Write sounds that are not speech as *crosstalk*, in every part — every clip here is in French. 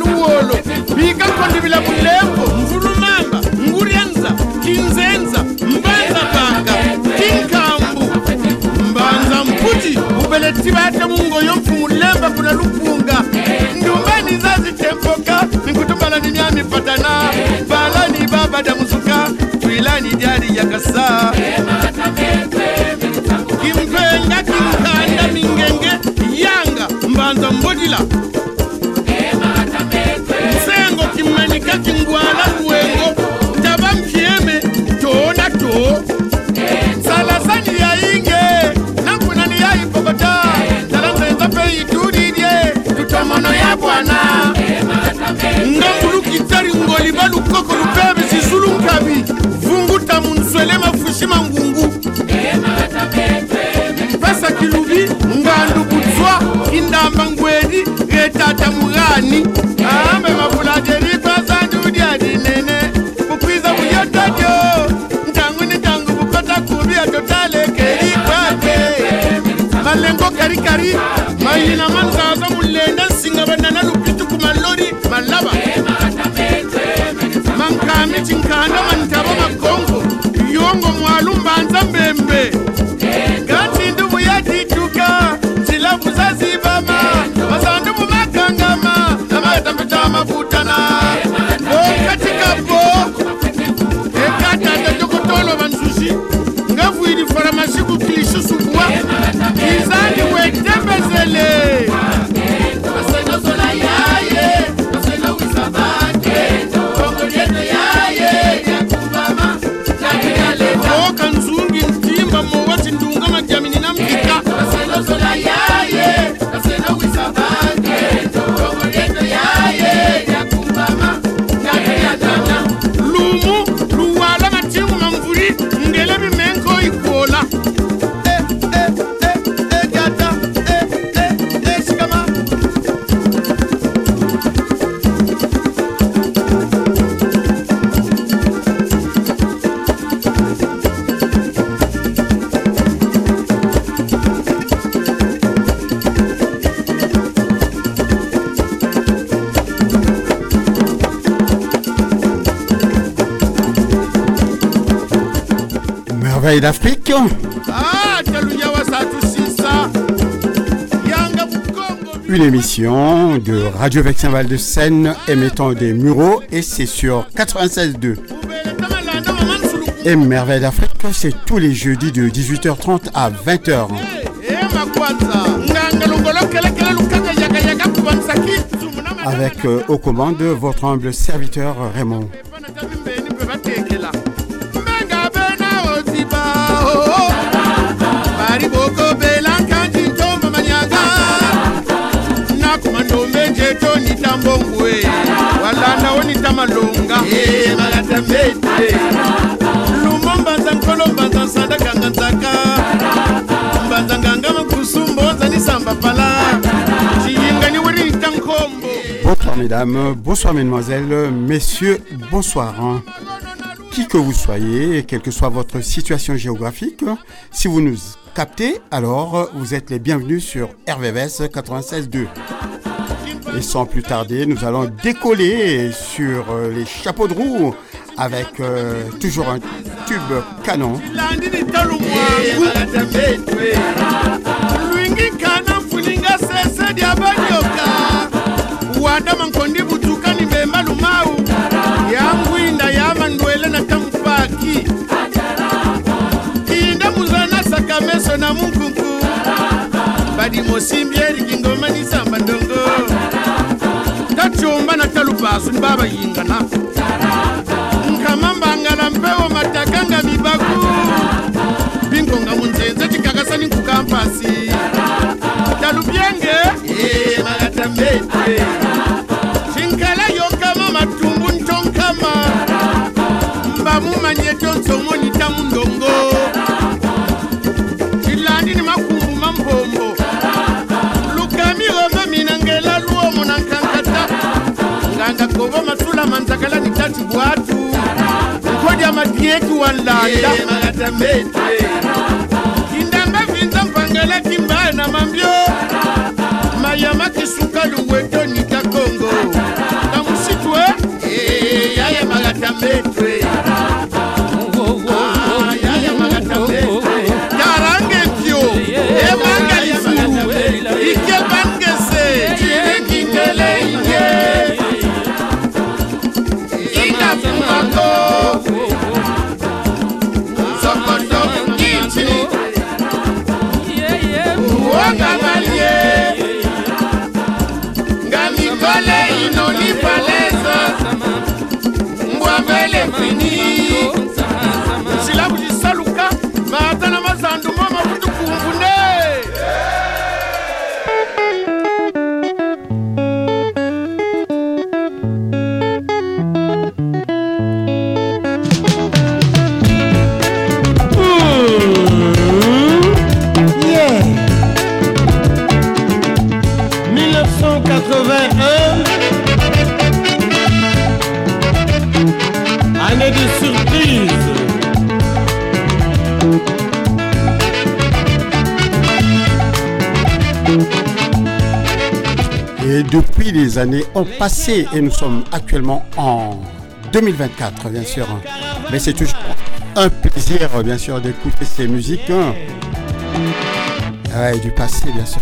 luwolo. Bikakondibila bulembo mvulumamba nguryanza kinzenza mbanza panga kinkambu. Mbanza mputi ubeleti bate mungoyo mfumulemba kuna lupunga. Ndumbani zazitempoka nikutumbala ni nyami patana. Balani baba damusuka twilani dyali yakasa kimpenga kimkanda mingenge yanga mbanza mbodila takingwala lwengo ntaba mpyeme tona to. Salasani yainge nankunani yaipokota talanzenza peitulilye tutomono ya bwana. Ngangulukitari ngoliba lukoko lupebe zizulu nkabi vunguta munzwele mafushi mangungu. Pesa kilubi ngandu budzwa indamba ngweli retata murani malengo karikari mayina manzaza mulenda nsinga banana lupitu ku malori malaba. Mankami chinkanda mantaba makongo yongo mwalu mbanza mbembe Merveille d'Afrique, une émission de Radio Vexin Val de Seine émettant des muraux et c'est sur 96.2. Bubele tamalanda maman suluku. Et Merveille d'Afrique, c'est tous les jeudis de 18h30 à 20h. Eh, madama. Avec euh, aux commandes votre humble serviteur Raymond. Nakumandombe njeto nitambongwe. Walanda onita malonga. Eh, magata mbete. Lumo mbanza nkolo mbanza nsanda kanga nzaka. Mbanza nganga makusu mbonza nisamba pala. Chiyinga ni wiri nitankombo. Bonsoir mesdames, bonsoir mesdemoiselles, messieurs, bonsoir. hein. Qui que vous soyez, quelle que soit votre situation géographique, si vous nous captez, alors vous êtes les bienvenus sur RVVS 96.2. Et sans plus tarder, nous allons décoller sur euh, les chapeaux de roue avec euh, toujours un tube canon. basu nibabayingana nkama mbangala mpewo matakanga mibaku. Bingonga munzenze cikakasani nkukampasi. Talubyenge eh, magatambe yetuwalanda kindambe vinza mpangela kimbaya na mambio. Mayama kisuka luwetoni années ont passé et nous sommes actuellement en 2024, bien sûr. Mais c'est toujours un plaisir, bien sûr, d'écouter ces musiques. hein. Du passé, bien sûr.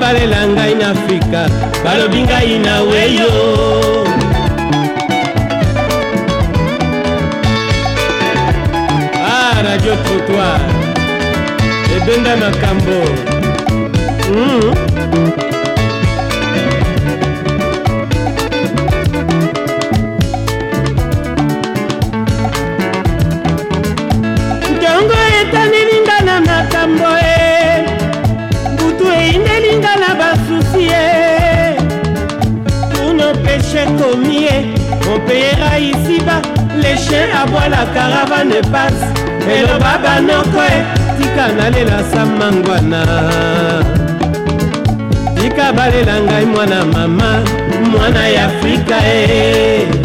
Balela ngai na afrika balobi ngai na weyo Ah, radio trottoir ebenda makambo mm. ntongo payera ici-bas les chiens aboient la caravane passe. Eloba banoko e tika nalela sa mangwana. Tika balela ngai mwana mama mwana ya afrika e. tokomi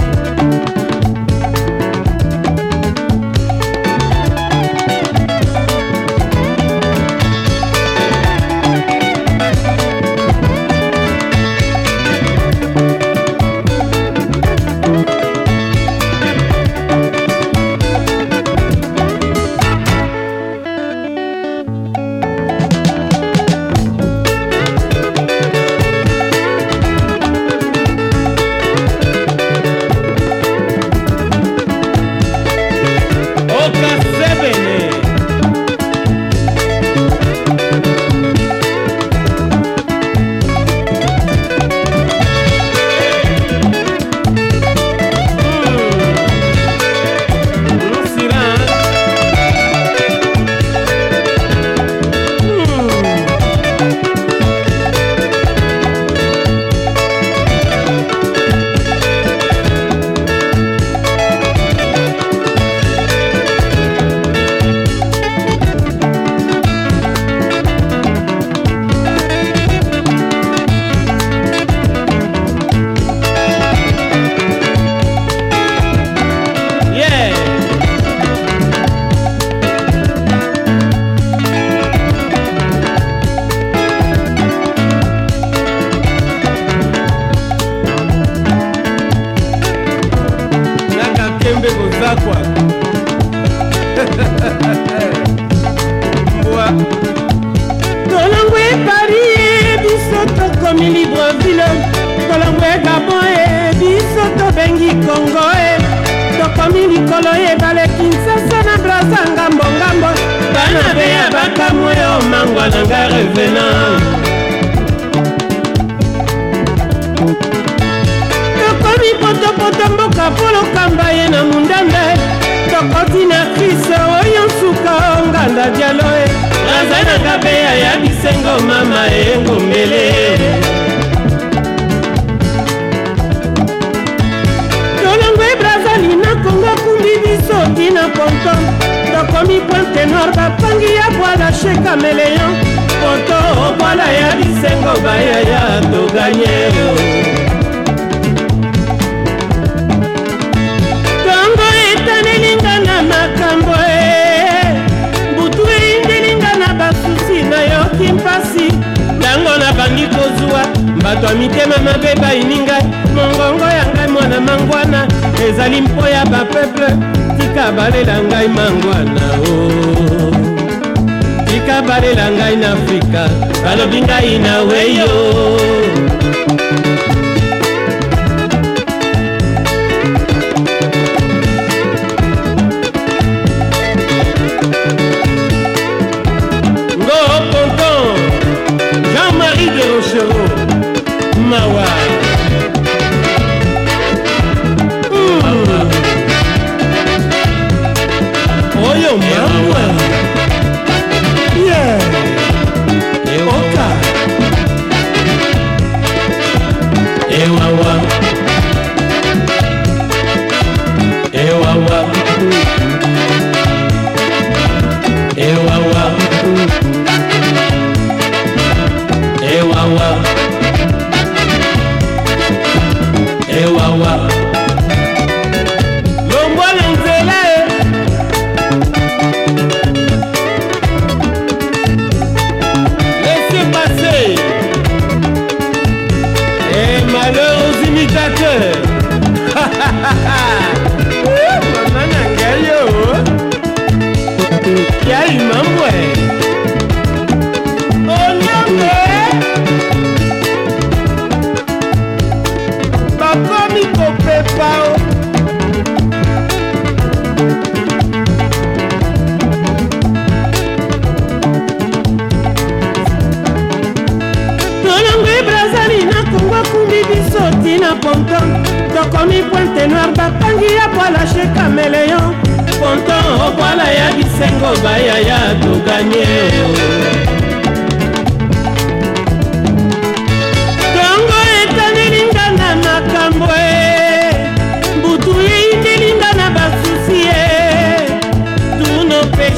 potopoto mboka mpo lokamba ye na mundanda tokoti na kristo oyo nsuka onganda dialo e. Raza na ngabeya ya bisengo mama engombele tolongo ebrazali na kongo kumbi biso tina ponton tokomi pointe noir bapangi ya bwala shekameleyon poto obwala ya bisengo bayaya toganye ntango nabangi kozwa. Bato ya mitema mabe bayini ngai mongongo ya ngai mwana mangwana. Ezali mpo ya bapeple. Tika balela ngai mangwana o. Tika balela ngai na afrika. Balobi ngai na weyo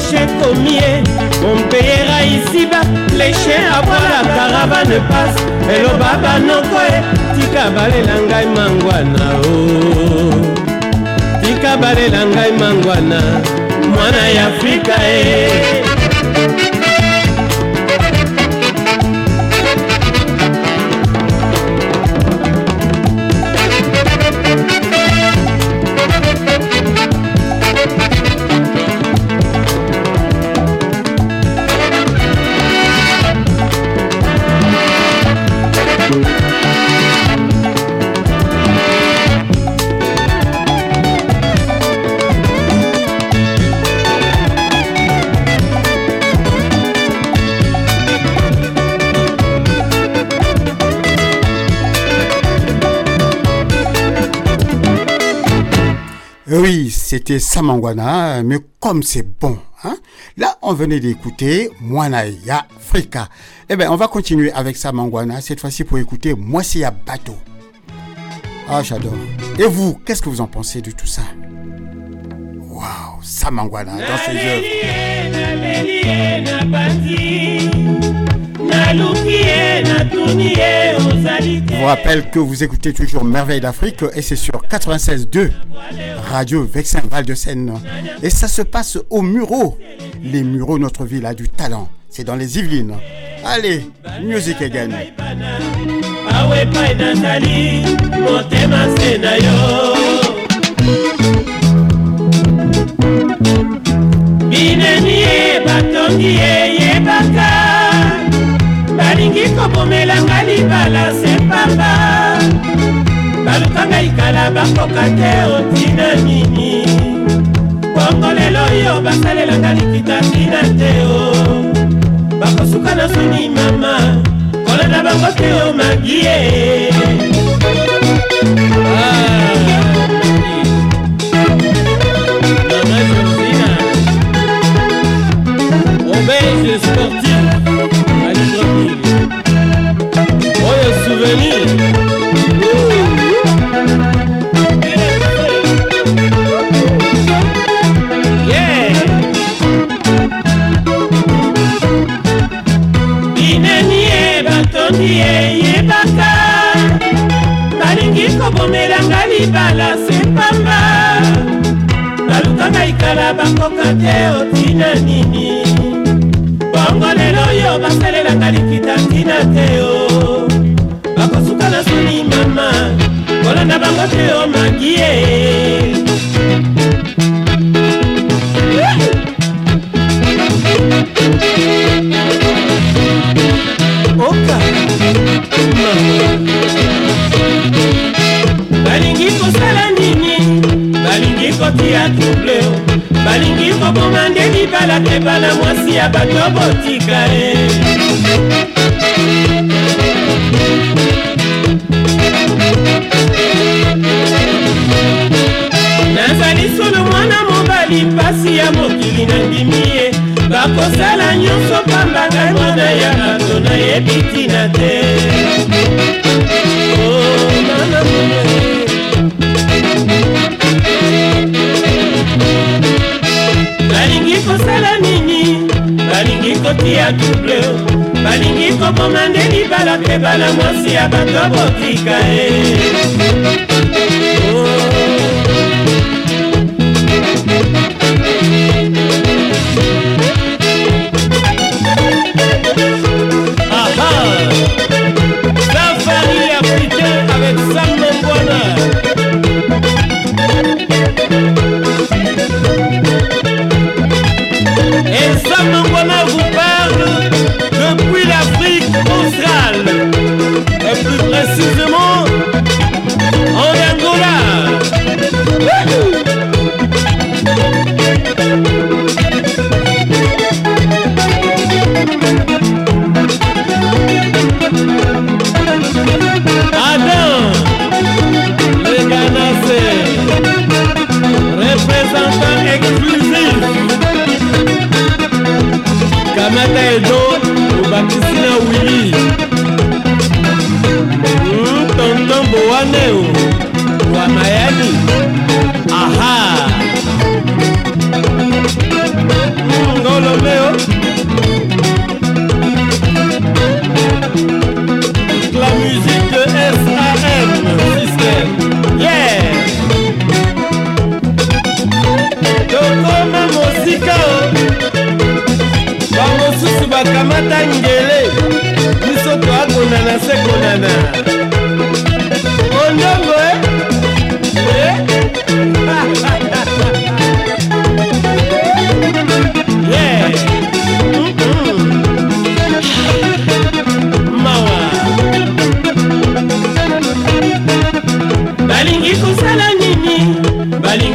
rocher komie ompeyera isiba leche abwala karavane passe. Eloba banoko e tika balela ngai mangwana o tika balela ngai mangwana mwana ya afrika e eh. Oui, c'était Samangwana, mais comme c'est bon. Hein? Là, on venait d'écouter Mwanaya Frika. Eh bien, on va continuer avec Samangwana, cette fois-ci pour écouter Moissia Bateau. Ah, j'adore. Et vous, qu'est-ce que vous en pensez de tout ça? Waouh, Samangwana dans ses œuvres. Je vous rappelle que vous écoutez toujours Merveille d'Afrique et c'est sur 96.2 Radio Vexin Val de Seine. Et ça se passe au Muro. Les Mureaux, notre ville a du talent. C'est dans les Yvelines. Allez, music again. bineni ye batongi ye yebaka kobo kobomelanga libala sepamba balukanga ikala bakoka te otina nini. Bongo lelo oyo basalelanga likita tina te o. Bakosuka na soni mama. Kolanda bango te o magie ah. belge sportif ngai eyebaka balingi kobomela nga libala se pamba. Baluka ngai kala bangoka te otina nini? Bongo lelo oyo basalelanga likita ntina te o ya bato botika e nazali solo mwana mobali mpasi ya mokili na ndimi ye. Bakosala nyonso pamba ngai mwana ya bato nayebi ntina te. Oh, mama monene balingi kosala nini balingi kotia double balingi koboma nde libala mpe bana mwasi ya bato botika e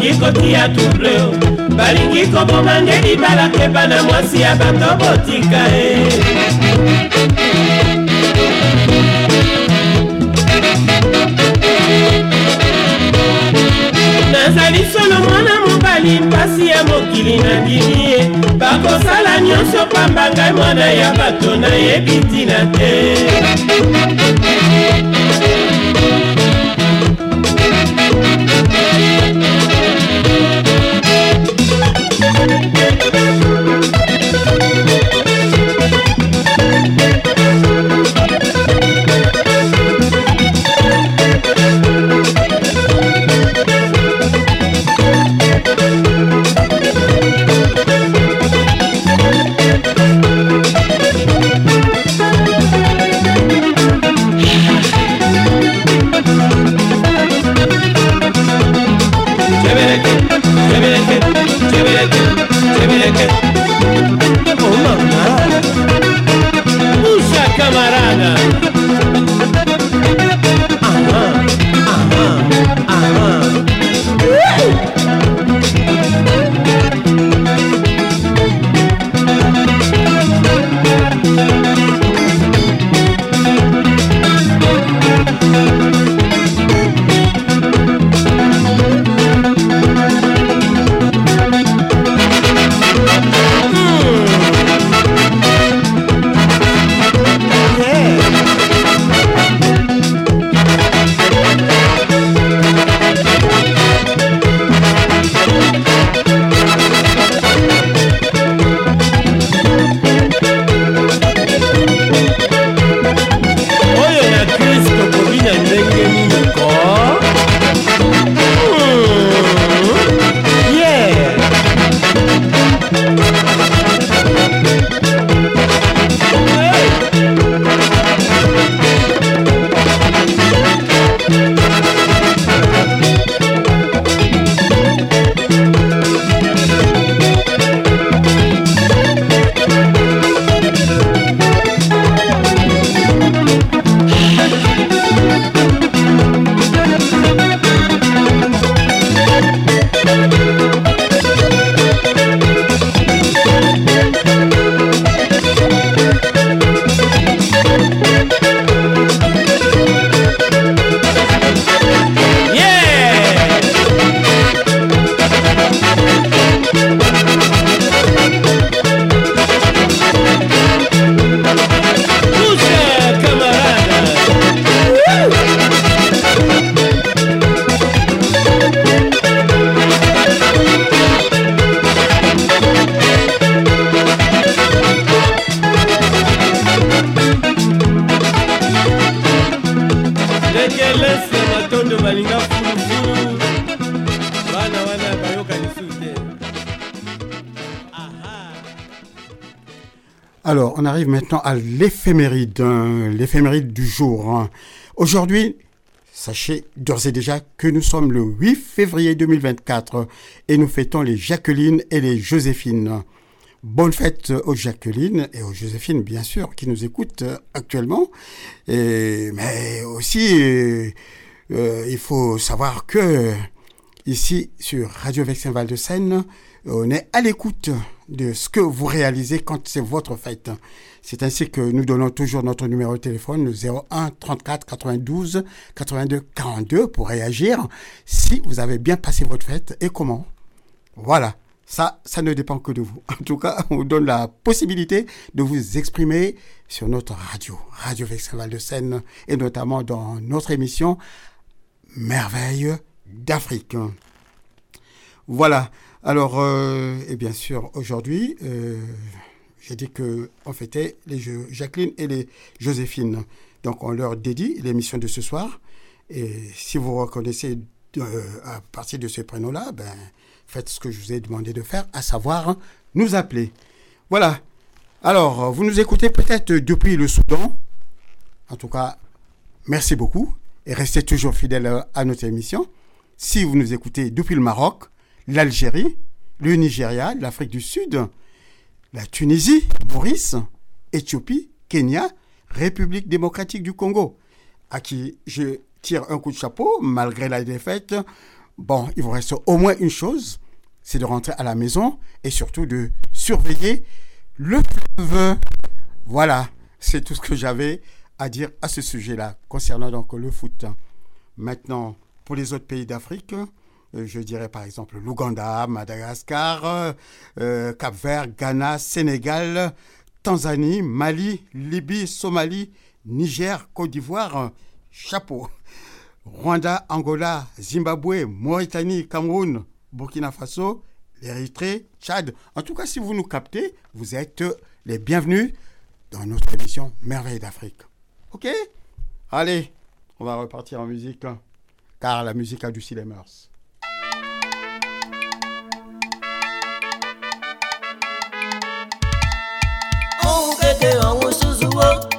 balingi kotia double balingi koboma nde libala mpe bana mwasi ya bato botika e. Nazali solo mwana mobali mpasi ya mokili na ndimi ye bakosala nyonso pamba ngai mwana ya bato nayebi ntina te à l'éphéméride, hein, l'éphéméride du jour. hein. Aujourd'hui, sachez d'ores et déjà que nous sommes le 8 février 2024 et nous fêtons les Jacqueline et les Joséphine. Bonne fête aux Jacqueline et aux Joséphine, bien sûr, qui nous écoutent actuellement. Mais aussi, euh, euh, il faut savoir que ici, sur Radio Vexin Val de Seine, on est à l'écoute de ce que vous réalisez quand c'est votre fête. C'est ainsi que nous donnons toujours notre numéro de téléphone, le 01 34 92 82 42 pour réagir si vous avez bien passé votre fête et comment. Voilà. Ça, ça ne dépend que de vous. *laughs* En tout cas, on vous donne la possibilité de vous exprimer sur notre radio, Radio Vexin de Seine, et notamment dans notre émission Merveille d'Afrique. Voilà. Alors, euh, et bien sûr, aujourd'hui, euh, j'ai dit que on fêtait les jeux Jacqueline et les Joséphine. Donc, on leur dédie l'émission de ce soir. Et si vous reconnaissez euh, à partir de ce prénom-là, ben, faites ce que je vous ai demandé de faire, à savoir nous appeler. Voilà. Alors, vous nous écoutez peut-être depuis le Soudan. En tout cas, merci beaucoup et restez toujours fidèles à notre émission. Si vous nous écoutez depuis le Maroc, l'Algérie, le Nigeria, l'Afrique du Sud, la Tunisie, Maurice, Éthiopie, Kenya, République démocratique du Congo, à qui je tire un coup de chapeau malgré la défaite. Bon, il vous reste au moins une chose, c'est de rentrer à la maison et surtout de surveiller le fleuve. Voilà, c'est tout ce que j'avais à dire à ce sujet-là concernant donc le foot. Maintenant, pour les autres pays d'Afrique, je dirais par exemple l'Ouganda, Madagascar, euh, Cap-Vert, Ghana, Sénégal, Tanzanie, Mali, Libye, Somalie, Niger, Côte d'Ivoire, chapeau. Rwanda, Angola, Zimbabwe, Mauritanie, Cameroun, Burkina Faso, l'Érythrée, Tchad. En tout cas, si vous nous captez, vous êtes les bienvenus dans notre émission Merveille d'Afrique. Ok? Allez, on va repartir en musique, hein, car la musique adoucit les mœurs. ake ọ̀hún ṣùṣùwọ́.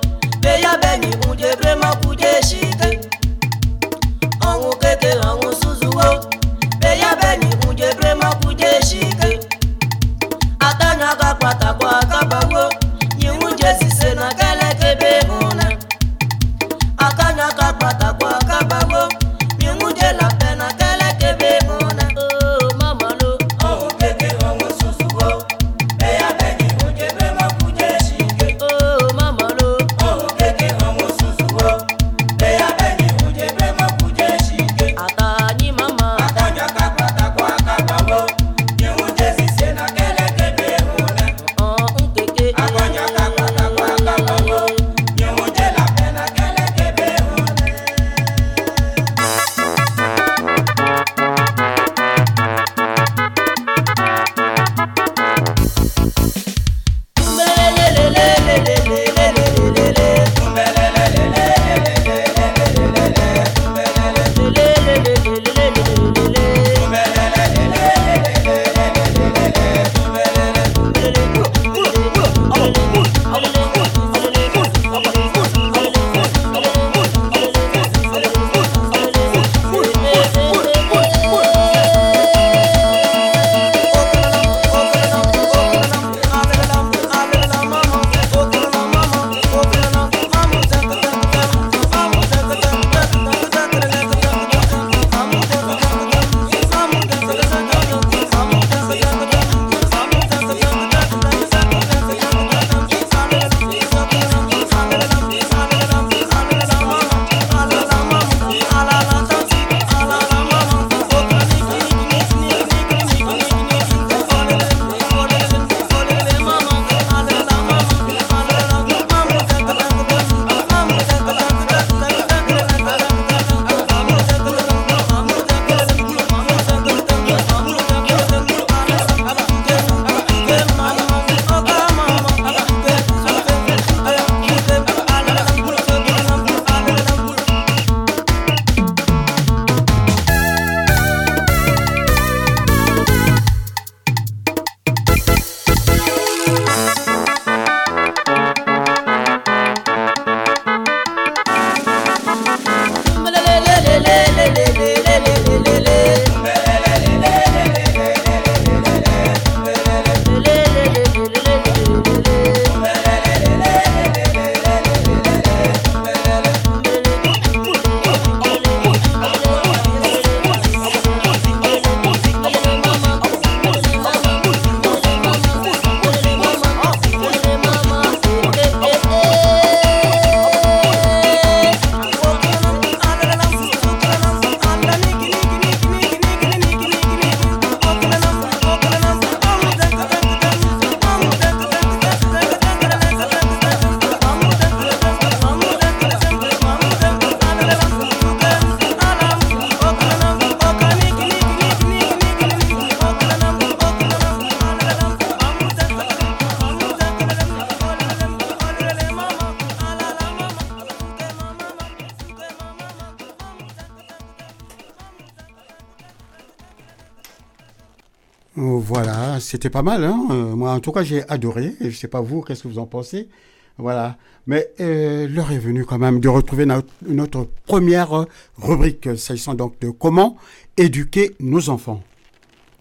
C'était pas mal. Hein Euh, moi, en tout cas, j'ai adoré. Et je sais pas vous, qu'est-ce que vous en pensez? Voilà. Mais euh, l'heure est venue quand même de retrouver notre, notre première rubrique, s'agissant donc de comment éduquer nos enfants.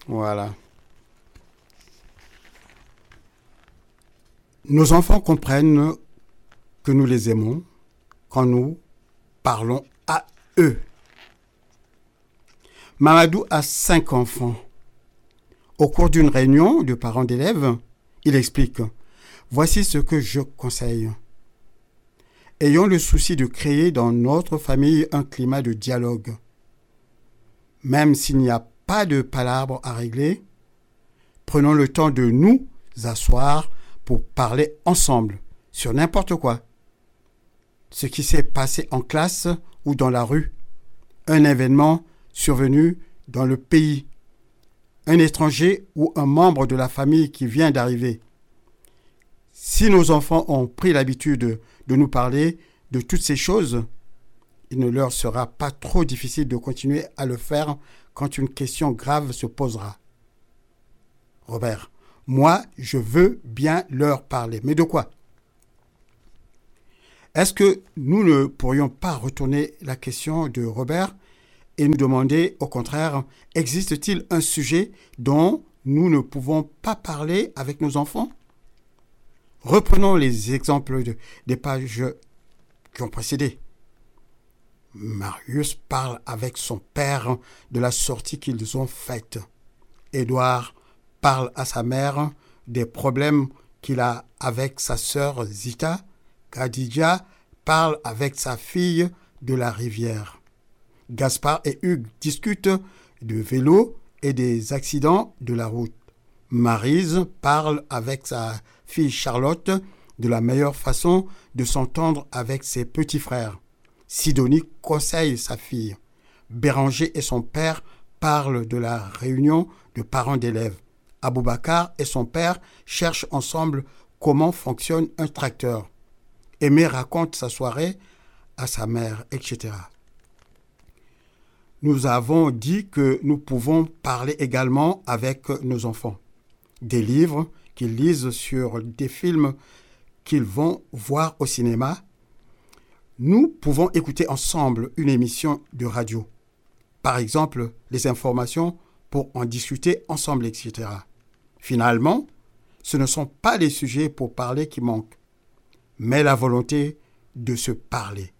Voilà. Nos enfants comprennent que nous les aimons quand nous parlons à eux. Mamadou a cinq enfants. Au cours d'une réunion de parents d'élèves, il explique Voici ce que je conseille. Ayons le souci de créer dans notre famille un climat de dialogue. Même s'il n'y a pas de palabres à régler, prenons le temps de nous asseoir pour parler ensemble sur n'importe quoi. Ce qui s'est passé en classe ou dans la rue, un événement survenu dans le pays, un étranger ou un membre de la famille qui vient d'arriver. Si nos enfants ont pris l'habitude de nous parler de toutes ces choses, il ne leur sera pas trop difficile de continuer à le faire quand une question grave se posera. Robert, moi, je veux bien leur parler. Mais de quoi? Est-ce que nous ne pourrions pas retourner la question de Robert et nous demander, au contraire, existe-t-il un sujet dont nous ne pouvons pas parler avec nos enfants? Reprenons les exemples de- des pages qui ont précédé. Marius parle avec son père de la sortie qu'ils ont faite. Édouard parle à sa mère des problèmes qu'il a avec sa sœur Zita. Khadija parle avec sa fille de la rivière. Gaspard et Hugues discutent de vélo et des accidents de la route. Marise parle avec sa fille Charlotte de la meilleure façon de s'entendre avec ses petits frères. Sidonie conseille sa fille. Béranger et son père parlent de la réunion de parents d'élèves. Aboubacar et son père cherchent ensemble comment fonctionne un tracteur. Aimé raconte sa soirée à sa mère, etc. Nous avons dit que nous pouvons parler également avec nos enfants. Des livres qu'ils lisent sur des films qu'ils vont voir au cinéma. Nous pouvons écouter ensemble une émission de radio. Par exemple, les informations pour en discuter ensemble, etc. Finalement, ce ne sont pas les sujets pour parler qui manquent, mais la volonté de se parler.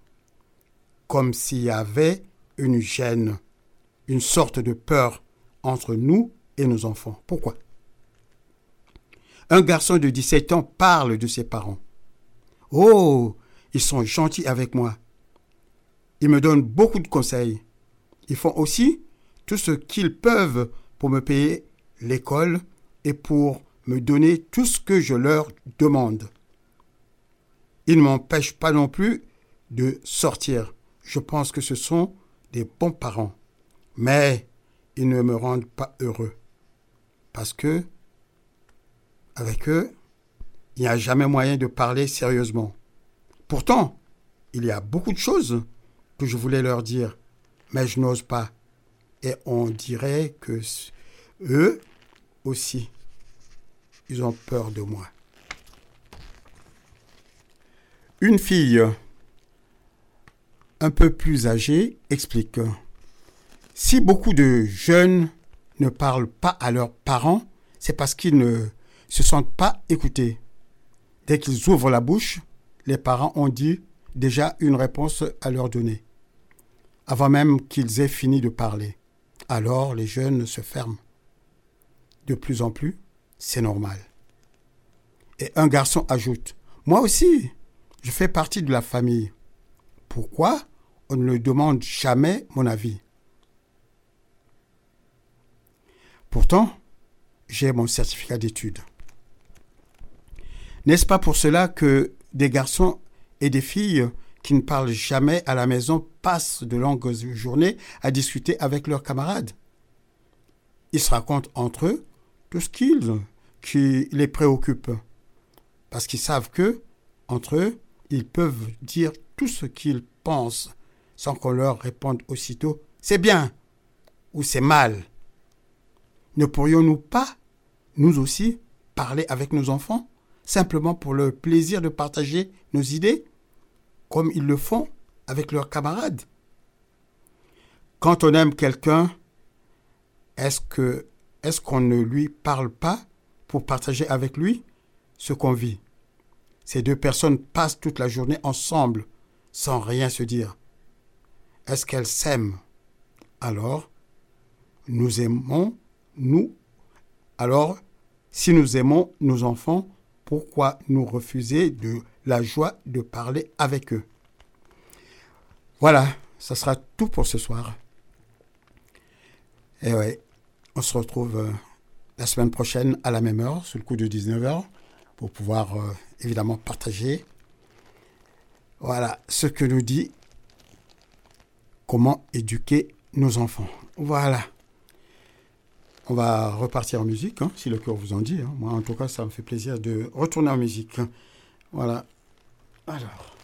Comme s'il y avait une gêne, une sorte de peur entre nous et nos enfants. Pourquoi? Un garçon de 17 ans parle de ses parents. Oh, ils sont gentils avec moi. Ils me donnent beaucoup de conseils. Ils font aussi tout ce qu'ils peuvent pour me payer l'école et pour me donner tout ce que je leur demande. Ils ne m'empêchent pas non plus de sortir. Je pense que ce sont des bons parents. Mais ils ne me rendent pas heureux. Parce que, avec eux, il n'y a jamais moyen de parler sérieusement. Pourtant, il y a beaucoup de choses que je voulais leur dire, mais je n'ose pas. Et on dirait que eux aussi, ils ont peur de moi. Une fille un peu plus âgée explique si beaucoup de jeunes ne parlent pas à leurs parents, c'est parce qu'ils ne se sentent pas écoutés. Dès qu'ils ouvrent la bouche, les parents ont dit déjà une réponse à leur donner, avant même qu'ils aient fini de parler. Alors les jeunes se ferment. De plus en plus, c'est normal. Et un garçon ajoute, Moi aussi, je fais partie de la famille. Pourquoi? On ne demande jamais mon avis Pourtant, j'ai mon certificat d'études. N'est-ce pas pour cela que des garçons et des filles qui ne parlent jamais à la maison passent de longues journées à discuter avec leurs camarades? Ils se racontent entre eux tout ce qu'ils, qui les préoccupe. Parce qu'ils savent que, entre eux, ils peuvent dire tout ce qu'ils pensent sans qu'on leur réponde aussitôt c'est bien ou c'est mal. ne pourrions-nous pas, nous aussi, parler avec nos enfants, simplement pour le plaisir de partager nos idées, comme ils le font avec leurs camarades? Quand on aime quelqu'un, est-ce que est-ce qu'on ne lui parle pas pour partager avec lui ce qu'on vit? Ces deux personnes passent toute la journée ensemble sans rien se dire. Est-ce qu'elles s'aiment Alors, nous aimons, nous. Alors, si nous aimons nos enfants, pourquoi nous refuser de la joie de parler avec eux? Voilà, ça sera tout pour ce soir. Et ouais, on se retrouve euh, la semaine prochaine à la même heure, sous le coup de 19h, pour pouvoir euh, évidemment partager. Voilà ce que nous dit comment éduquer nos enfants. Voilà. On va repartir en musique, hein, si le cœur vous en dit. hein. Moi, en tout cas, ça me fait plaisir de retourner en musique. Voilà. Alors.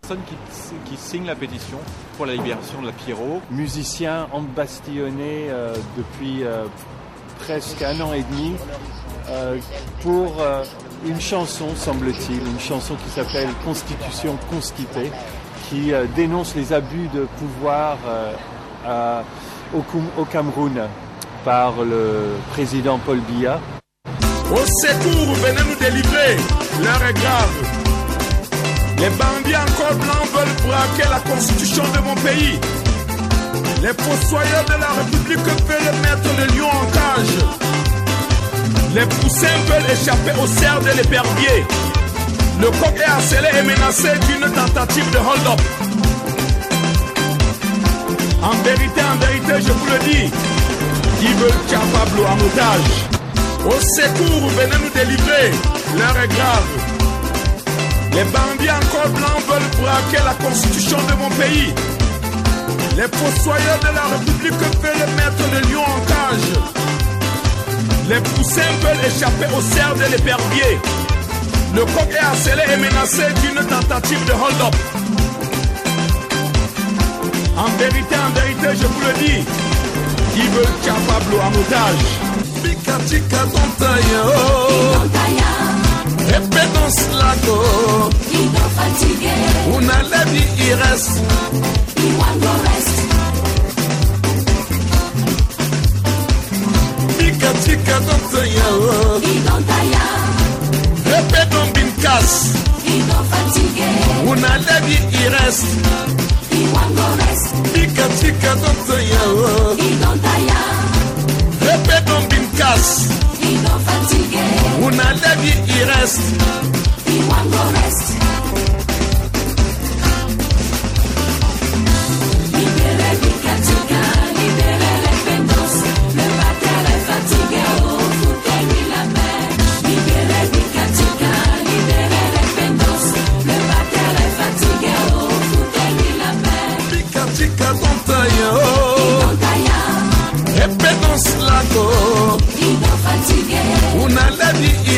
personne qui, qui signe la pétition pour la libération de la Pierrot, musicien embastillonné euh, depuis euh, presque un an et demi euh, pour euh, une chanson, semble-t-il, une chanson qui s'appelle Constitution constipée, qui euh, dénonce les abus de pouvoir euh, au, Cameroun par le président Paul Biya. Au secours, venez nous délivrer. L'heure est grave. Les bandits encore blancs veulent braquer la constitution de mon pays. Les fossoyeurs de la République veulent mettre le lion en cage. Les poussins veulent échapper au cerf de l'épervier. Le coq est harcelé et menacé d'une tentative de hold-up. En vérité, en vérité, je vous le dis, ils veulent Pablo en otage. Au secours, venez nous délivrer. L'heure est grave. Les bandits encore blancs veulent braquer la constitution de mon pays. Les fossoyeurs de la République veulent mettre le lion en cage. Les poussins veulent échapper au cerf de l'épervier. Le coq est harcelé et menacé d'une tentative de hold-up. En vérité, en vérité, je vous le dis, ils veulent Pablo en otage. Pika tika tontayo, repetons lago, una levi kazom zaya Idon taya Epe don bin kas Idon fatige Una levi i rest I wan go rest Tika tika don zaya Idon taya Epe don bin kas Idon fatige Una levi i rest I wan go rest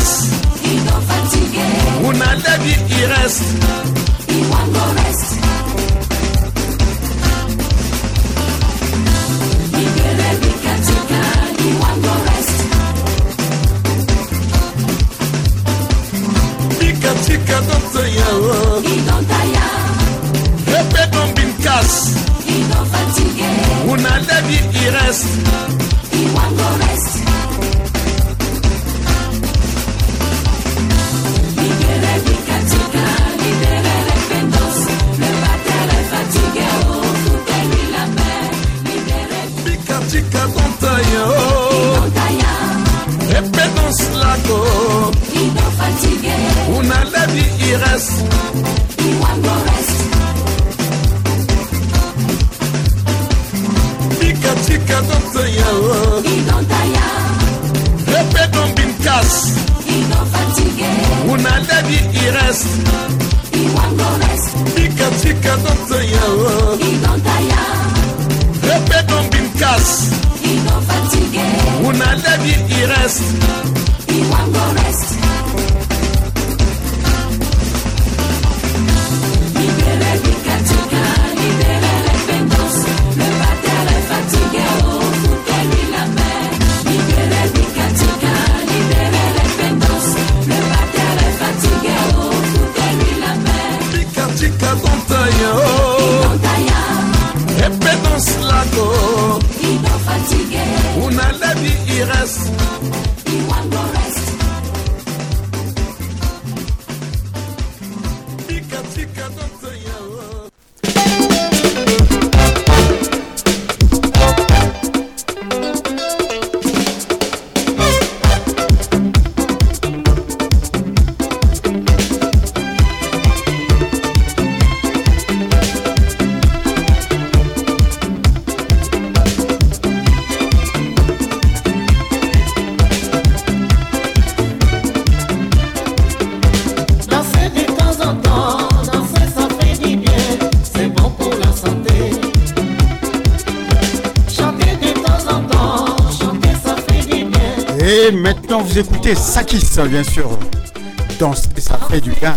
rest. He don't fatigue. Una David, he rest. danse Il nous fatiguer On a la vie qui reste Il va reste Sakis, bien sûr. Danse et ça fait du bien.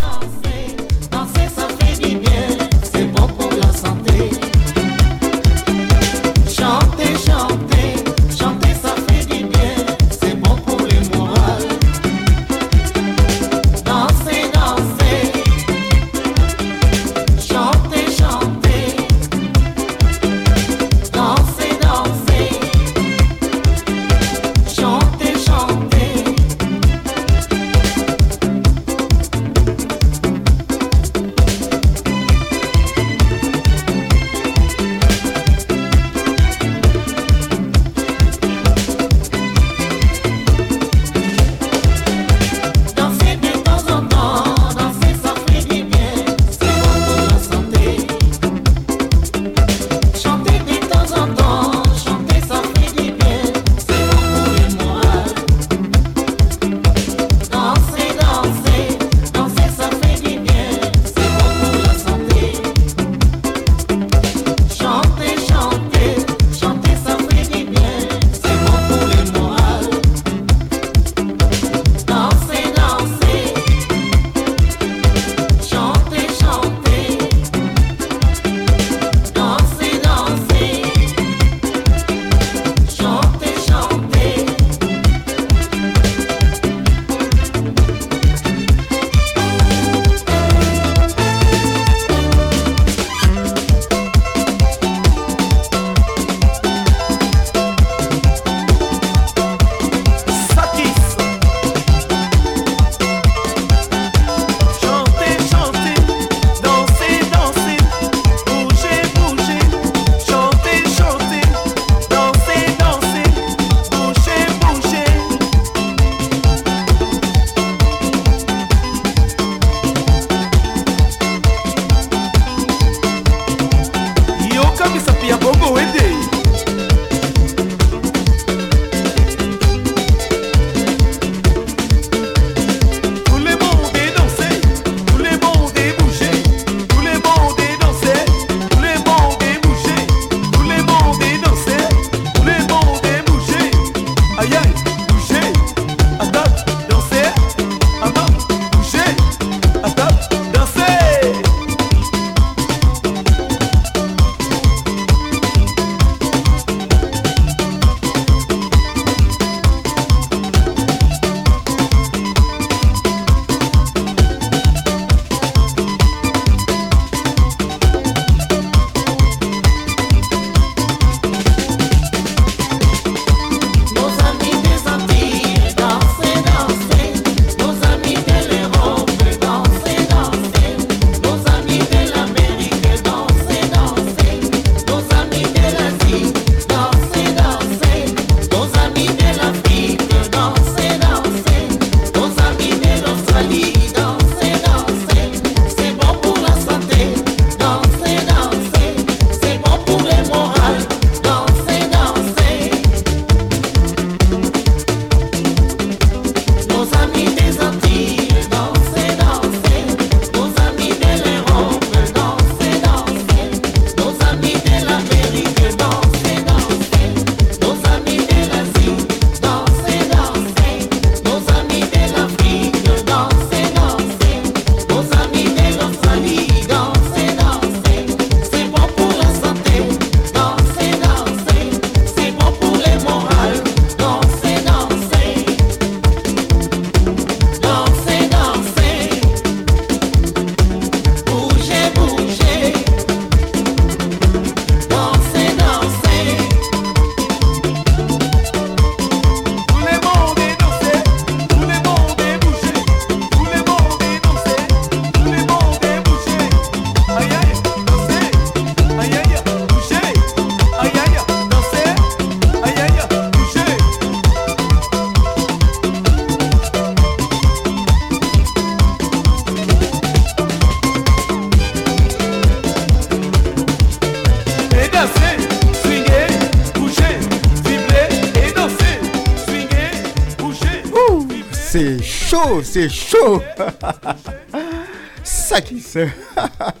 C'est chaud. *laughs* Ça qui se.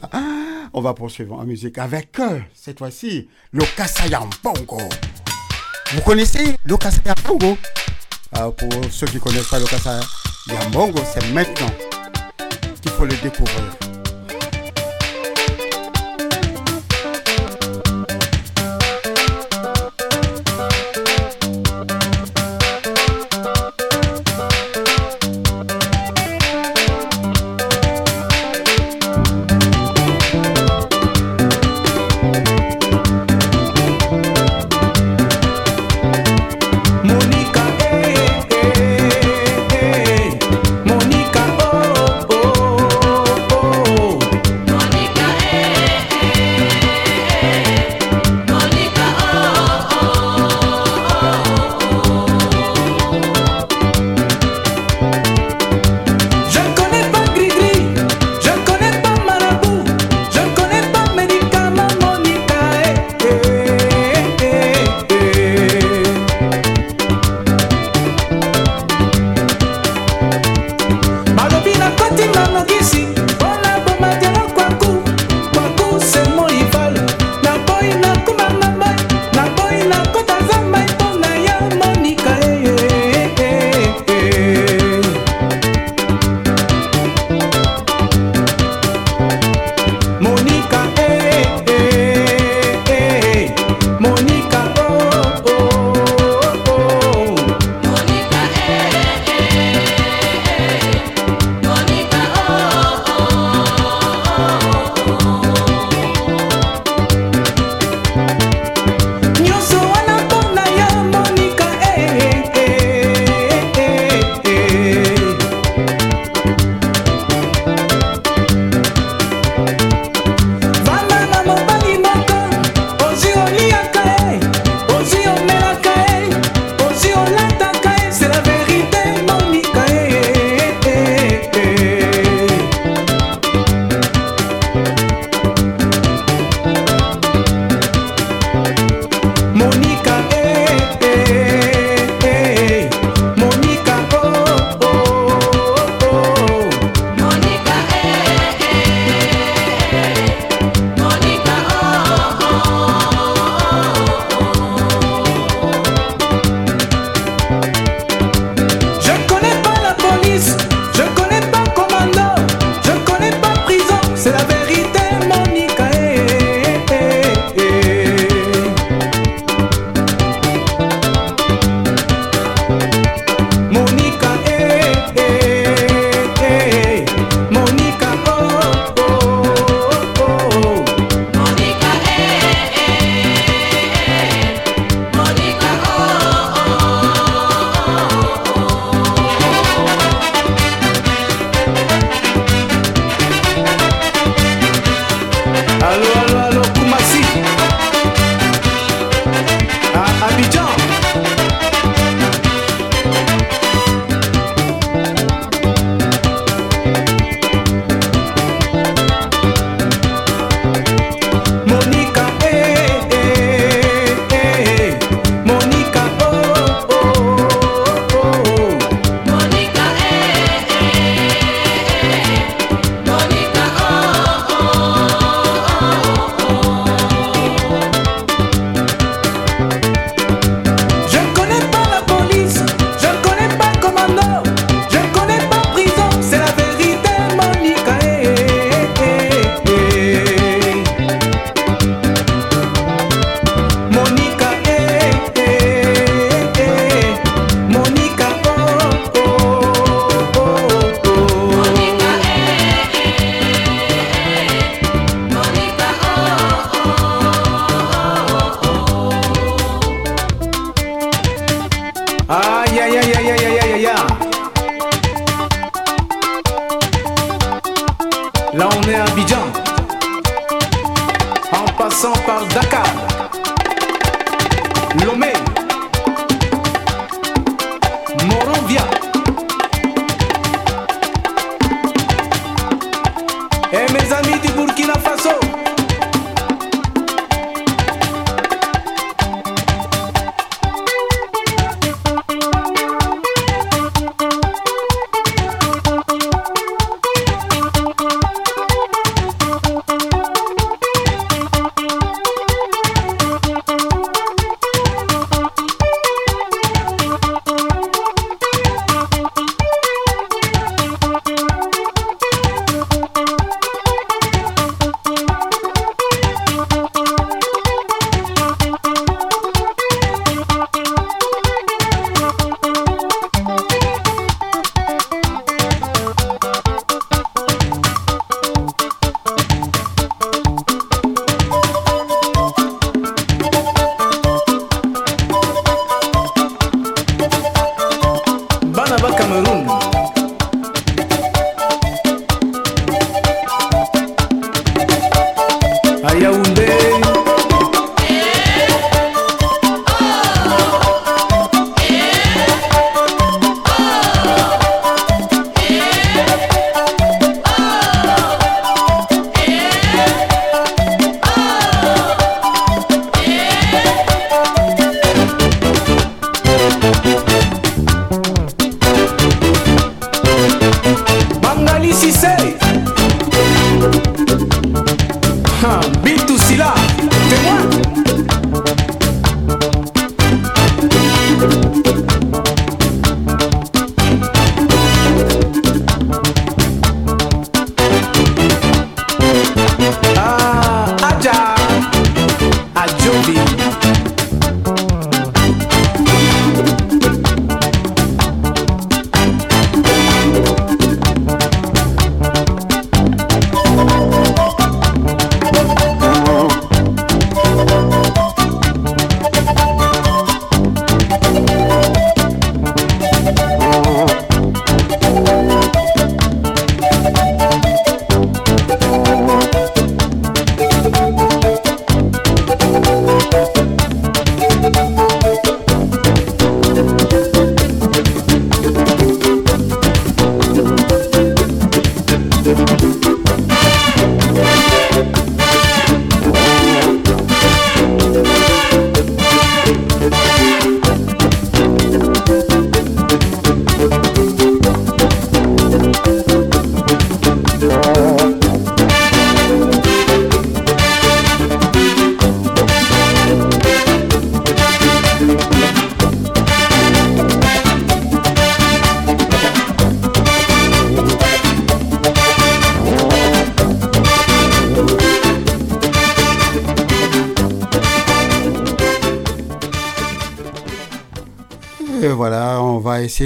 *laughs* On va poursuivre en musique avec euh, cette fois-ci le Kasayambongo. Vous connaissez le Kasayambongo euh, Pour ceux qui ne connaissent pas le Kasayambongo, c'est maintenant qu'il faut le découvrir.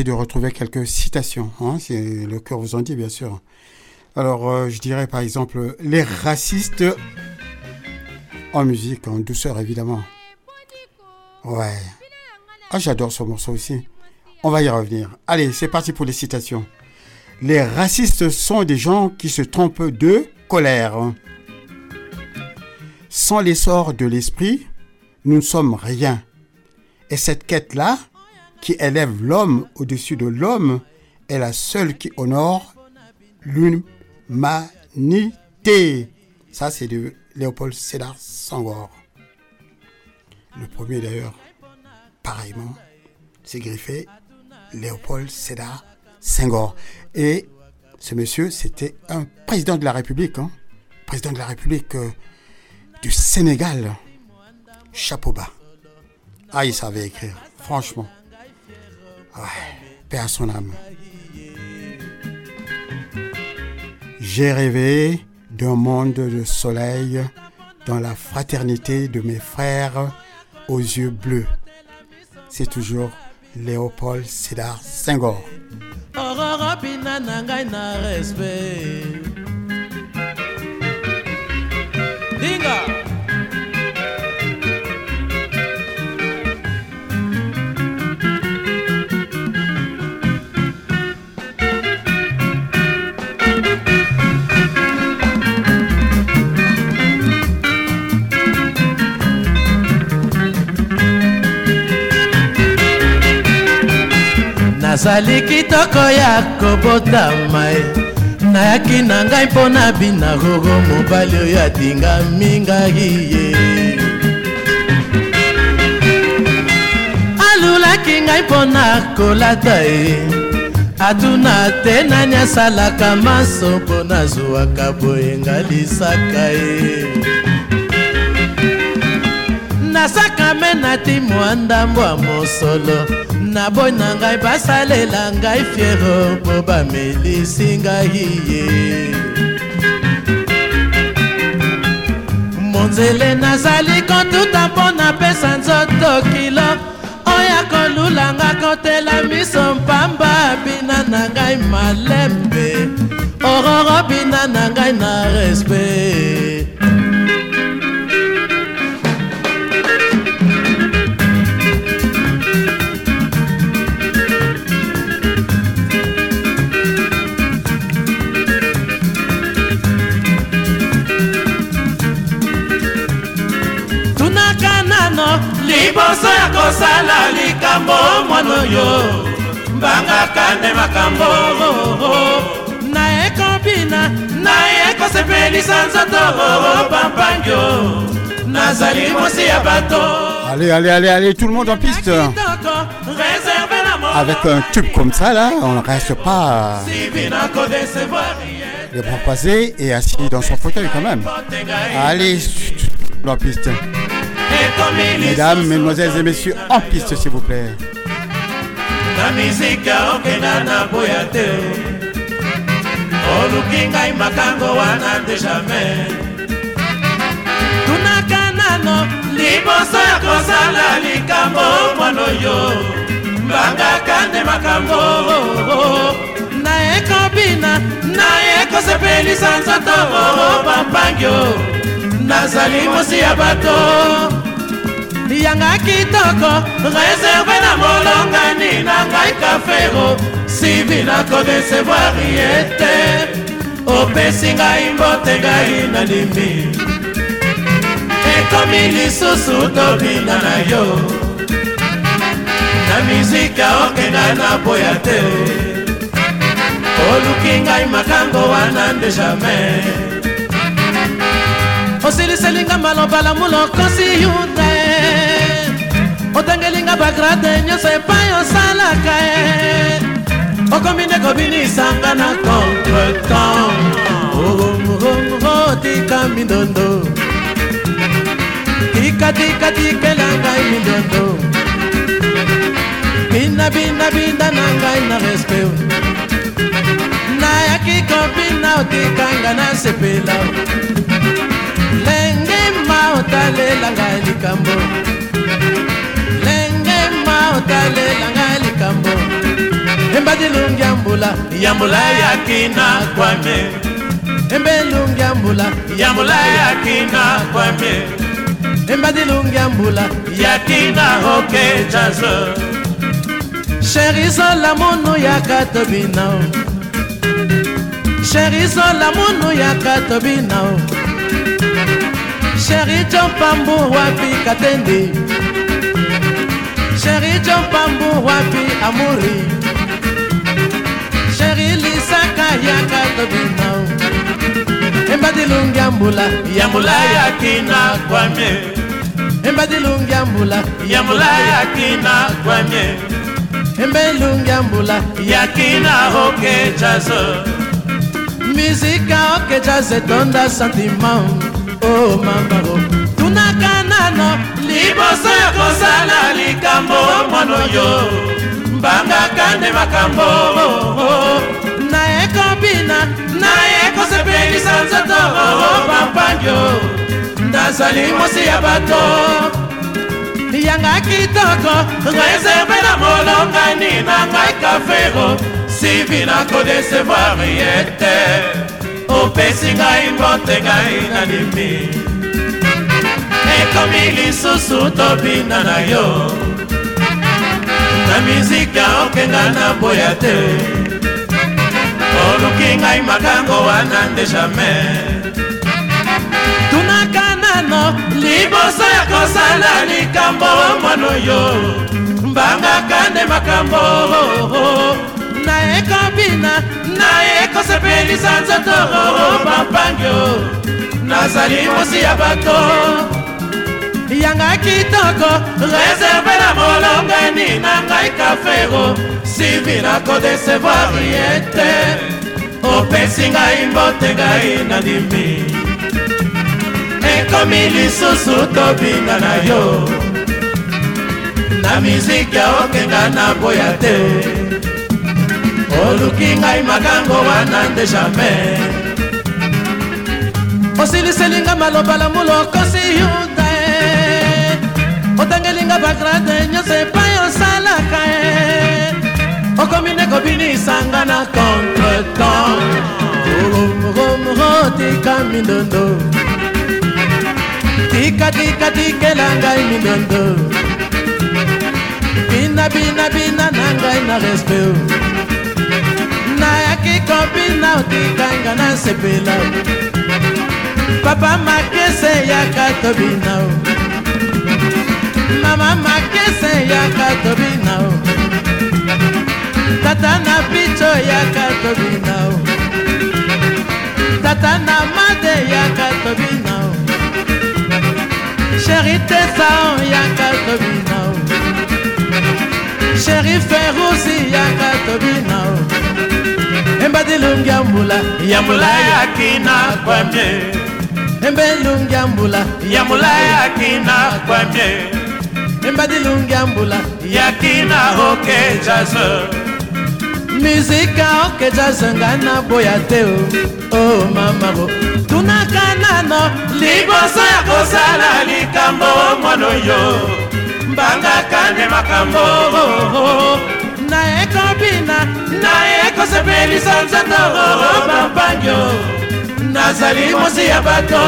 De retrouver quelques citations, hein, le cœur vous en dit, bien sûr. Alors, euh, je dirais par exemple, les racistes en musique, en douceur évidemment. Ouais. Ah, j'adore ce morceau aussi. On va y revenir. Allez, c'est parti pour les citations. Les racistes sont des gens qui se trompent de colère. Sans l'essor de l'esprit, nous ne sommes rien. Et cette quête-là, qui élève l'homme au-dessus de l'homme, est la seule qui honore l'humanité. Ça, c'est de Léopold Sédar Senghor. Le premier, d'ailleurs, pareillement, c'est griffé Léopold Sédar Senghor. Et ce monsieur, c'était un président de la République, hein, président de la République euh, du Sénégal. Chapeau bas. Ah, il savait écrire, franchement. Paix à son âme. J'ai rêvé d'un monde de soleil dans la fraternité de mes frères aux yeux bleus. C'est toujours Léopold Sédar Senghor. Nazali kitoko ya kobotama e nayaki na ngai mpo na bina gogo mobali oyo atingami ngai ye. Alulaki ngai mpo na kolata e atuna te nani asalaka maso mpo nazwwaka boyenga lisaka ye nasakame nati mwa ndambo ya mosolo. Na boyi na ngai basalela ngai fiero mpo bamelisi ngai ye monzele nazali kotuta mpo napesa nzoto kilo. Oya kolulanga kotela miso mpamba bina na ngai malembe. Ororo bina na ngai na respect kosala likambo mwana oyo. Mbangaka nde makambo naye kobina naye kosepelisa nzoto pampangio. Nazali mosi ya bato. Allez, allez, allez, allez, tout le monde en piste. Avec un tube comme ça, là, on ne reste pas. Les bras croisés et assis dans son fauteuil quand même. Allez, en piste. Mesdames, mesdemoiselles et messieurs, en piste, s'il vous plaît. na mizika okenda na boya te. Oluki ngai makango wana nde jamai tunaka nano liboso ya kosala likambo mwana oyo. Mbangaka nde makambo. Naye kobina naye kosepelisa nzoto. Pampangio nazali mosi ya bato yanga kitoko reserve na molongani na ngai kafero sivi na kodesevoir ye te opesi ngai mbote ngai na limi ekomi lisusu tobina na yo. Na mizika okenga na boya te. Oluki ngai makango wana nde jamai osiliselinga maloba lamulo kosi yuta otangelinga bagrade nyonso epai osalaka e. Okomi nde kobinisanga na contretemps tika mindondo. Tika tika tikela ngai mindondo. Bina bina bina na ngai na respect. Nayaki kobina otikanga na sepela. Lenge ma otalela ngai likambo okalelanga likambo. Embadilungi ya mbula. Yambula yaki na kwame. Embelungi ya mbula. Yambula yaki na kwame. Embadilungi ya mbula. Yaki na oke jazo. Sherisola munu yaka tobina o sherisola munu yaka tobina o sheri jo pambu wapika tende Sheri Jompambu wapi amuri Sheri Lisaka yaka tobina Embadilungi ambula Yambula yakina kwame. Embadilungi ambula Yambula yakina kwame. Embelungi ambula Yakina hoke chazo Mizika hoke chaze tonda sentiment. Oh mama oh. Tunakana no. Liboso ya kosala likambo mwana oyo. Mbangaka nde makambo naye kobina naye kosepelisa nzoto pampangio nazali mosi ya bato. Yanga kitoko reserve na molongani na ngai kafero. Sivi na kodesevoir ye te opesi ngai mbote ngai na limi ekomi lisusu tobina na yo. Na mizika okenga na boya te. Oluki ngai makango wana nde jamai tunaka nano liboso ya kosala likambo mwana oyo mbangaka nde makambo. Naye kobina naye kosepelisa nzoto. Pampangio nazali mosi ya bato yanga kitoko reserve na molongani na ngai kafero sivi na kodesevoir ye te opesi ngai mbote ngai na limi ekomi lisusu tobinga na yo. Na miziki okenga na boya te. Oluki ngai makango wana nde jamai osiliselinga maloba lamulo okosi yuta e otangelinga bagrade nyonso epai osalaka e okomi nde kobinisanga na contretemps. Tika mindondo. Tika tika tikela ngai mindondo. Bina bina bina na ngai na respect nayaki kobina otikanga na sepela papa makese yaka tobina mama makese yaka tobina o tata na bicho yaka tobina o tata na made yaka tobina o sheri tesaon yaka tobina o sheri ferusi yaka tobina o embadilungi yambula yambula yakina kwamye embelungi yambula yambula yakina kwamye embadilungi ya mbula. Yakina oke jazo mizika oke jazo nga na boya te o. O mamaro tunaka nano liboso ya kosala likambo mwana oyo. Mbangaka nde makambo naye kobina naye kosepelisa nzando bambangyo nazali mosi ya bato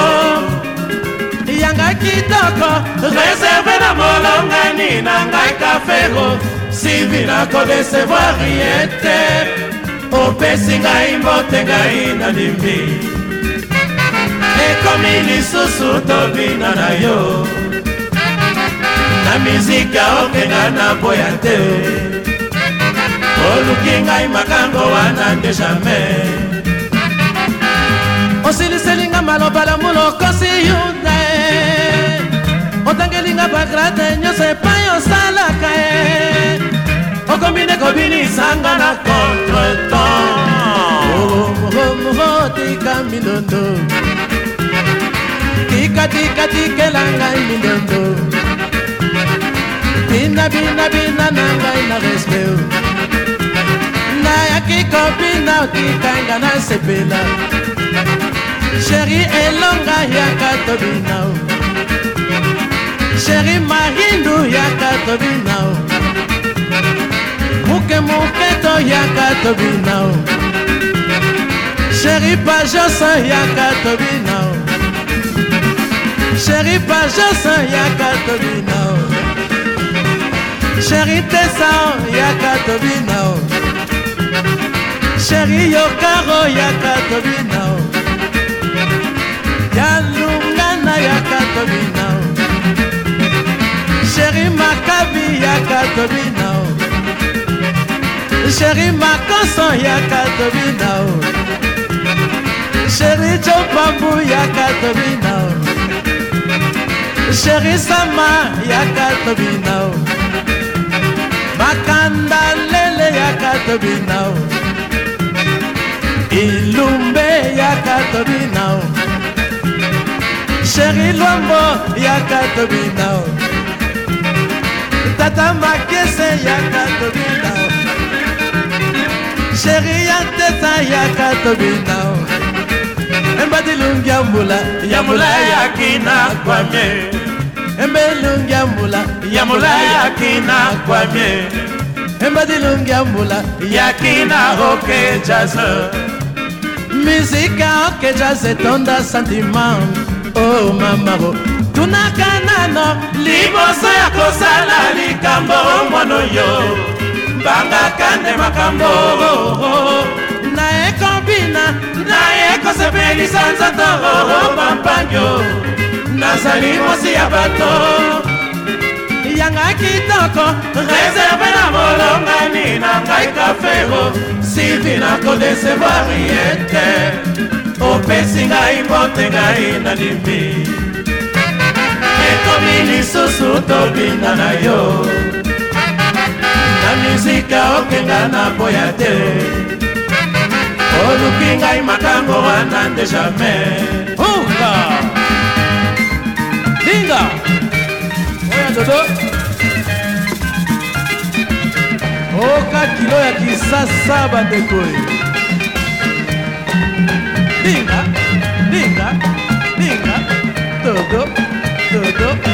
yanga kitoko reserve na molongani na ngai kafero sivi nakodesevoir ye te opesi ngai mbote ngai na limbi. Ekomi lisusu tobina na yo. Na mizika okenga na boya te. Oluki ngai makambo wana nde jamai osiliselinga maloba la mulokosi yuda e otangelinga bagrade nyonso epai osalaka e okombine kobinisanga na contretemps. Tika mindondo tika tika tikela ngai mindondo bina bina bina na ngai na respect nayaki kobina otikanga na sepela. Sheri elonga yaka tobinao sheri mahindu yaka tobina o muke muke to yaka tobina o sheri pajosa yaka tobina o sheri pajosa yaka tobina o sheri tesa o yaka tobina o sheri yokaro yaka tobina o yalungana yaka tobina o sheri makabi yaka tobina o sheri makoso yaka tobina o sheri jopambu yaka tobina o sheri sama yaka tobina o makanda lele yaka tobina o ilumbe yaka tobina o sheri lwambo yaka tobina o tata makese yakatobinao sheri yanteta yakatobinao embadilungi ya mbula ya mbula yakina kwamye embelungi ya mbula ya mbula yakina kwamye embadilungi ya mbula yakina oke jazo mizika oke jazz etonda sentiment. Oh mamaro tunaka nano liboso ya kosala likambo mwana oyo. Mbangaka nde makambo naye kobina naye kosepelisa nzoto pampangyo nazali mosi ya bato. Yanga kitoko reserve na molongani na ngai kafero sivi nakodesevoir ye te opesi ngai mbote ngai na limbi ekomi lisusu tobinga na yo. Na mizika okenga na boya te. Oluki ngai makambo wana nde jamai unga linga! Oya dodo oka kilo ya kisasa bandeko linga linga linga. Dodo dodo dodo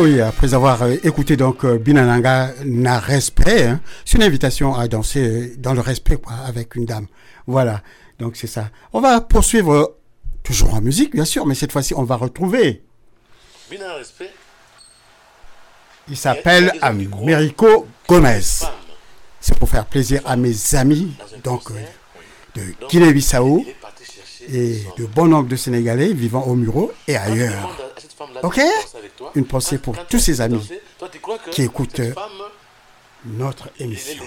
Oui, après avoir euh, écouté donc euh, Binananga na respect, hein, c'est une invitation à danser euh, dans le respect quoi, avec une dame. Voilà, donc c'est ça. On va poursuivre toujours en musique, bien sûr, mais cette fois-ci, on va retrouver. Bina respect. Il s'appelle Americo Gomez. C'est pour faire plaisir à mes amis donc, de Guinée-Bissau et de bon nombre de Sénégalais vivant au Muro et ailleurs. Ok Une pensée pour tous ces amis qui écoutent notre émission.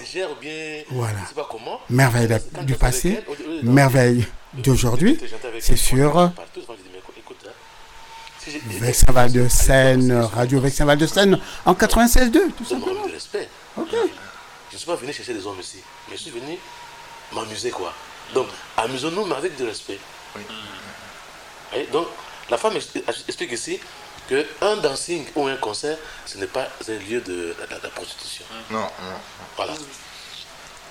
Voilà. Merveille du passé, merveille d'aujourd'hui, c'est sûr. Vexin Val de Seine, Radio Vexin Val de Seine, en 96.2, tout simplement. Ok. Je ne suis pas venu chercher des hommes ici. mais Je suis venu m'amuser, quoi. Donc, amusons-nous, mais avec du respect. Donc, la femme expli- explique ici que un dancing ou un concert, ce n'est pas un lieu de la, prostitution. Non, non. Voilà.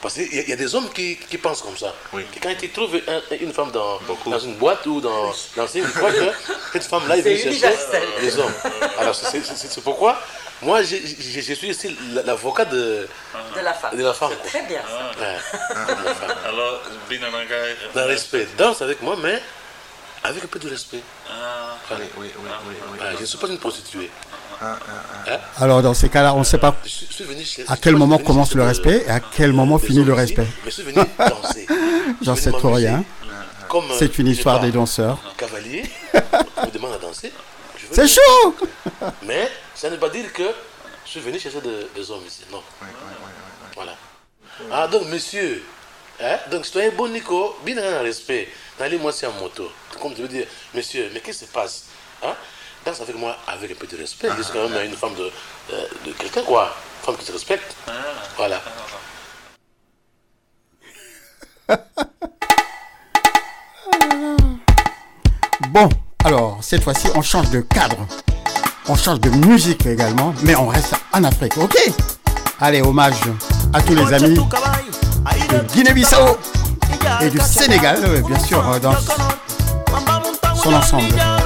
Parce qu'il y, a- il y a des hommes qui, qui pensent comme ça. Que quand ils trouvent un- une femme dans, dans une boîte ou dans, dans une, ils que cette femme-là est venue C'est chercher des hommes. Alors, c'est- pourquoi moi, je, je- je suis ici l'avocat de, De la femme. de la femme. Très bien ça. Ouais, femme. Alors, Binananga. Dans le respect. Danse avec moi, mais avec un peu de respect. Ah, Voilà. oui, oui, oui, oui, je ne suis pas une prostituée. Ah, ah, Hein? Alors dans ces cas-là, on ne sait pas Je suis- je suis venu chez- à quel moment venu commence le de- respect et à quel moment finit le respect. ici, Mais je suis venu danser. J'en sais trop rien. Euh, C'est une histoire des danseurs. Cavalier, *laughs* on me demande à danser. C'est chaud Mais ça ne veut pas dire que je suis venu chercher de- des hommes ici. Non. Voilà. Ah, donc, monsieur, hein, donc, citoyen bon Nico, bien dans le respect, allez-moi c'est en moto. Comme je veux dire, monsieur, mais qu'est-ce qui se passe hein? Danse avec moi avec un peu de respect. Je suis quand même une femme de, euh, de quelqu'un, quoi. Une femme qui se respecte. Voilà. *laughs* Bon, alors cette fois-ci, on change de cadre. On change de musique également, mais on reste en Afrique, ok? Allez, hommage à tous les amis de Guinée-Bissau et du Sénégal, euh, bien sûr, euh, dans son ensemble.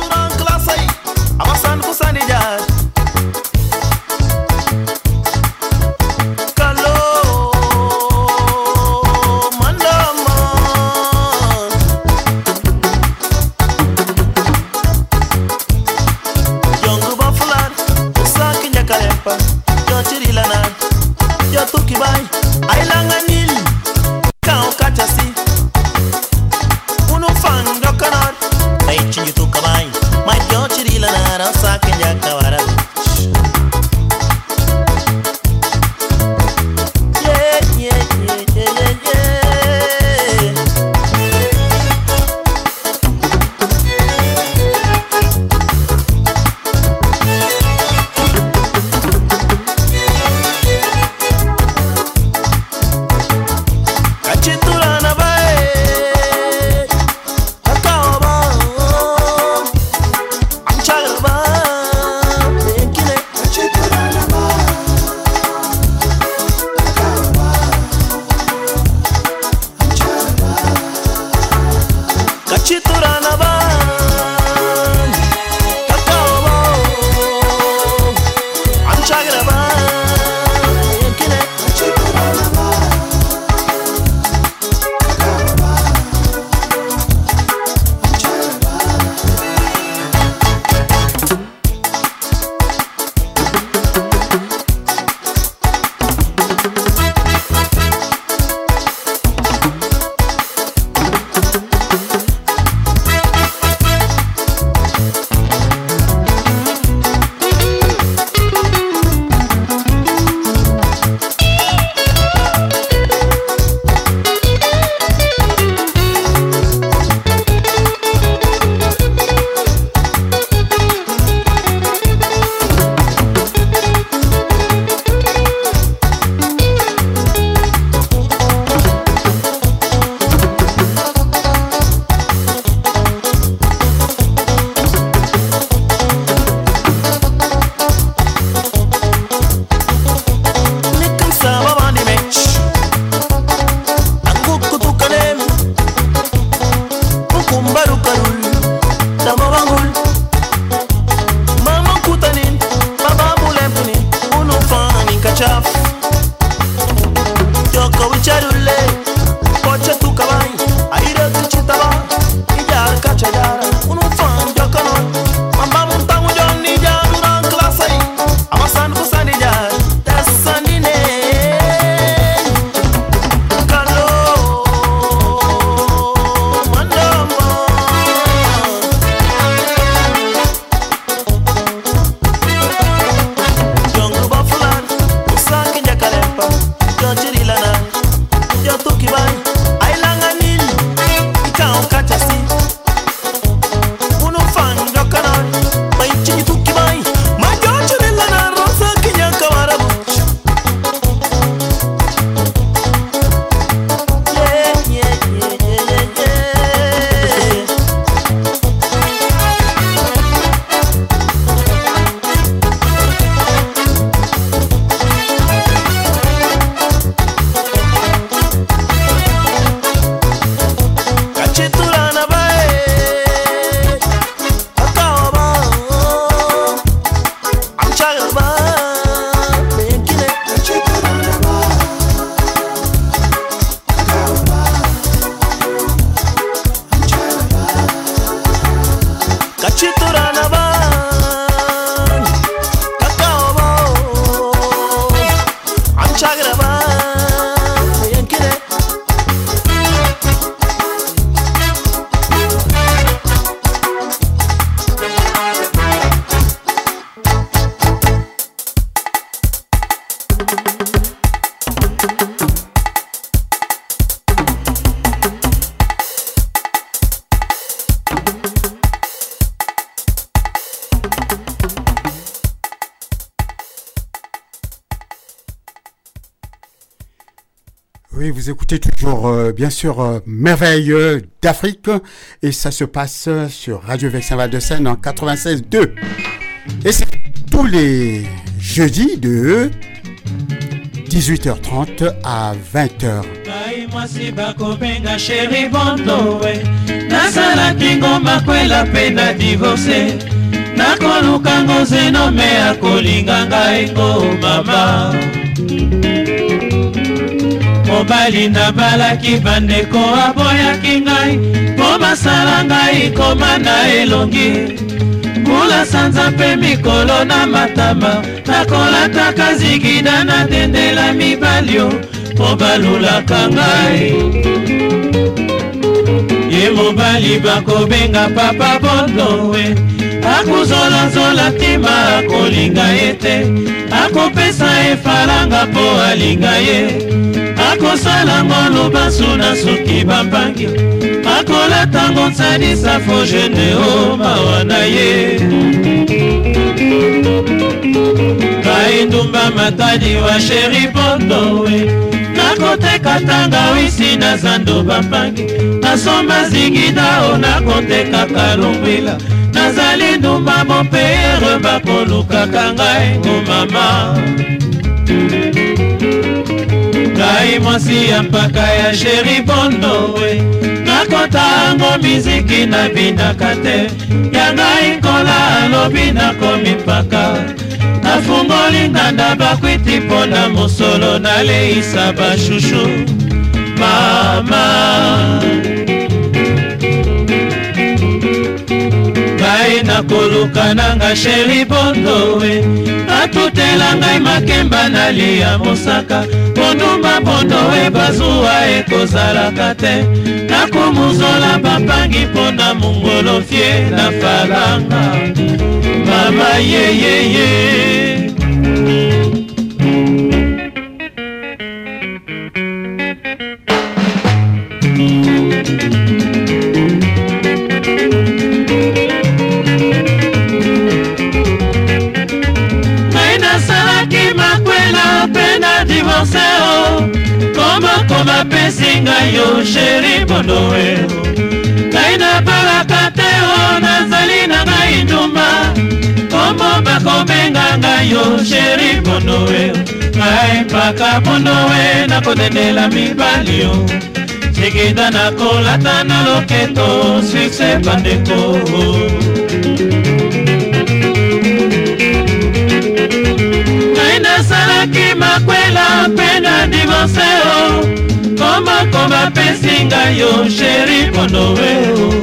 Euh, bien sûr, euh, Merveilleux d'Afrique. Et ça se passe sur Radio Vexin Val de Seine en 96.2. Et c'est tous les jeudis de 18h30 à 20h. ngai mwasi bakobenga sheri bondowe nasalaki ngomba kwela mpe na divorce nakoluka ngo zenome akolinga ngai ngo mama mobali nabalaki bandeko aboyaki ngai mpo basala ngai koma na elongi. Mbula sanza mpe mikolo na matama nakolataka zigida natendela mibalio mpo balulaka ngai. Ye mobali bakobenga papa bondowe akozolazola ntima akolinga ye te. Akopesa ye falanga mpo alinga ye. Akosalango lubasu na suki bambangi akolatango nsalisa fo jene o mawa na ye. Ngai ndumba matadi wa sheri bondowe nakoteka tangawisi na zando bambangi nasomba zingida o nakotekaka lungwila nazali ndumba mopeyere bakolukaka ngai ngomama ngai mwasi ya mpaka ya sheri bondowe nakotango miziki nabinaka te. Ya ngai nkola alobi nakomi mpaka. Nafungoli nganda bakwiti mpo na mosolo naleisa bashushu mama ngai nakoluka nanga sheri bondowe. Atutela ngai makemba nalia mosaka. Bondumba bondowe bazuwa ekozalaka te. Nakumuzola bapangi mpo na mongolofie na falanga. Mama yeyeye ngai divorce o komakoma pesi ngai yo sheri bondowe ngai nabalaka te o nazali na ngai ndumba. Kombo bakobenga ngai yo sheri bondowe ngai mpaka bondowe nakodendela mibali yo sikida nakolata na loketo sukse bandeko nasalaki makwela mpe na divorce o komakoma pesi ngai yo sheri bondowe o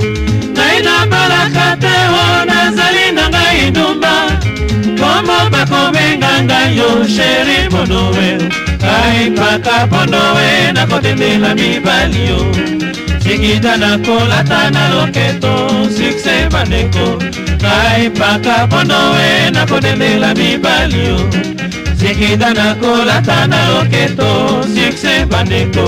ngai nabalaka te o nazali na ngai ndumba. Komo bakobenga ngai yo sheri bondowe ngai mpaka bondowe nakotendela mibali yo. Sikida nakolata na loketo sukse bandeko. Ngai mpaka bondowe nakotendela mibali yo ekida na kolata na oketo sukse bandeko.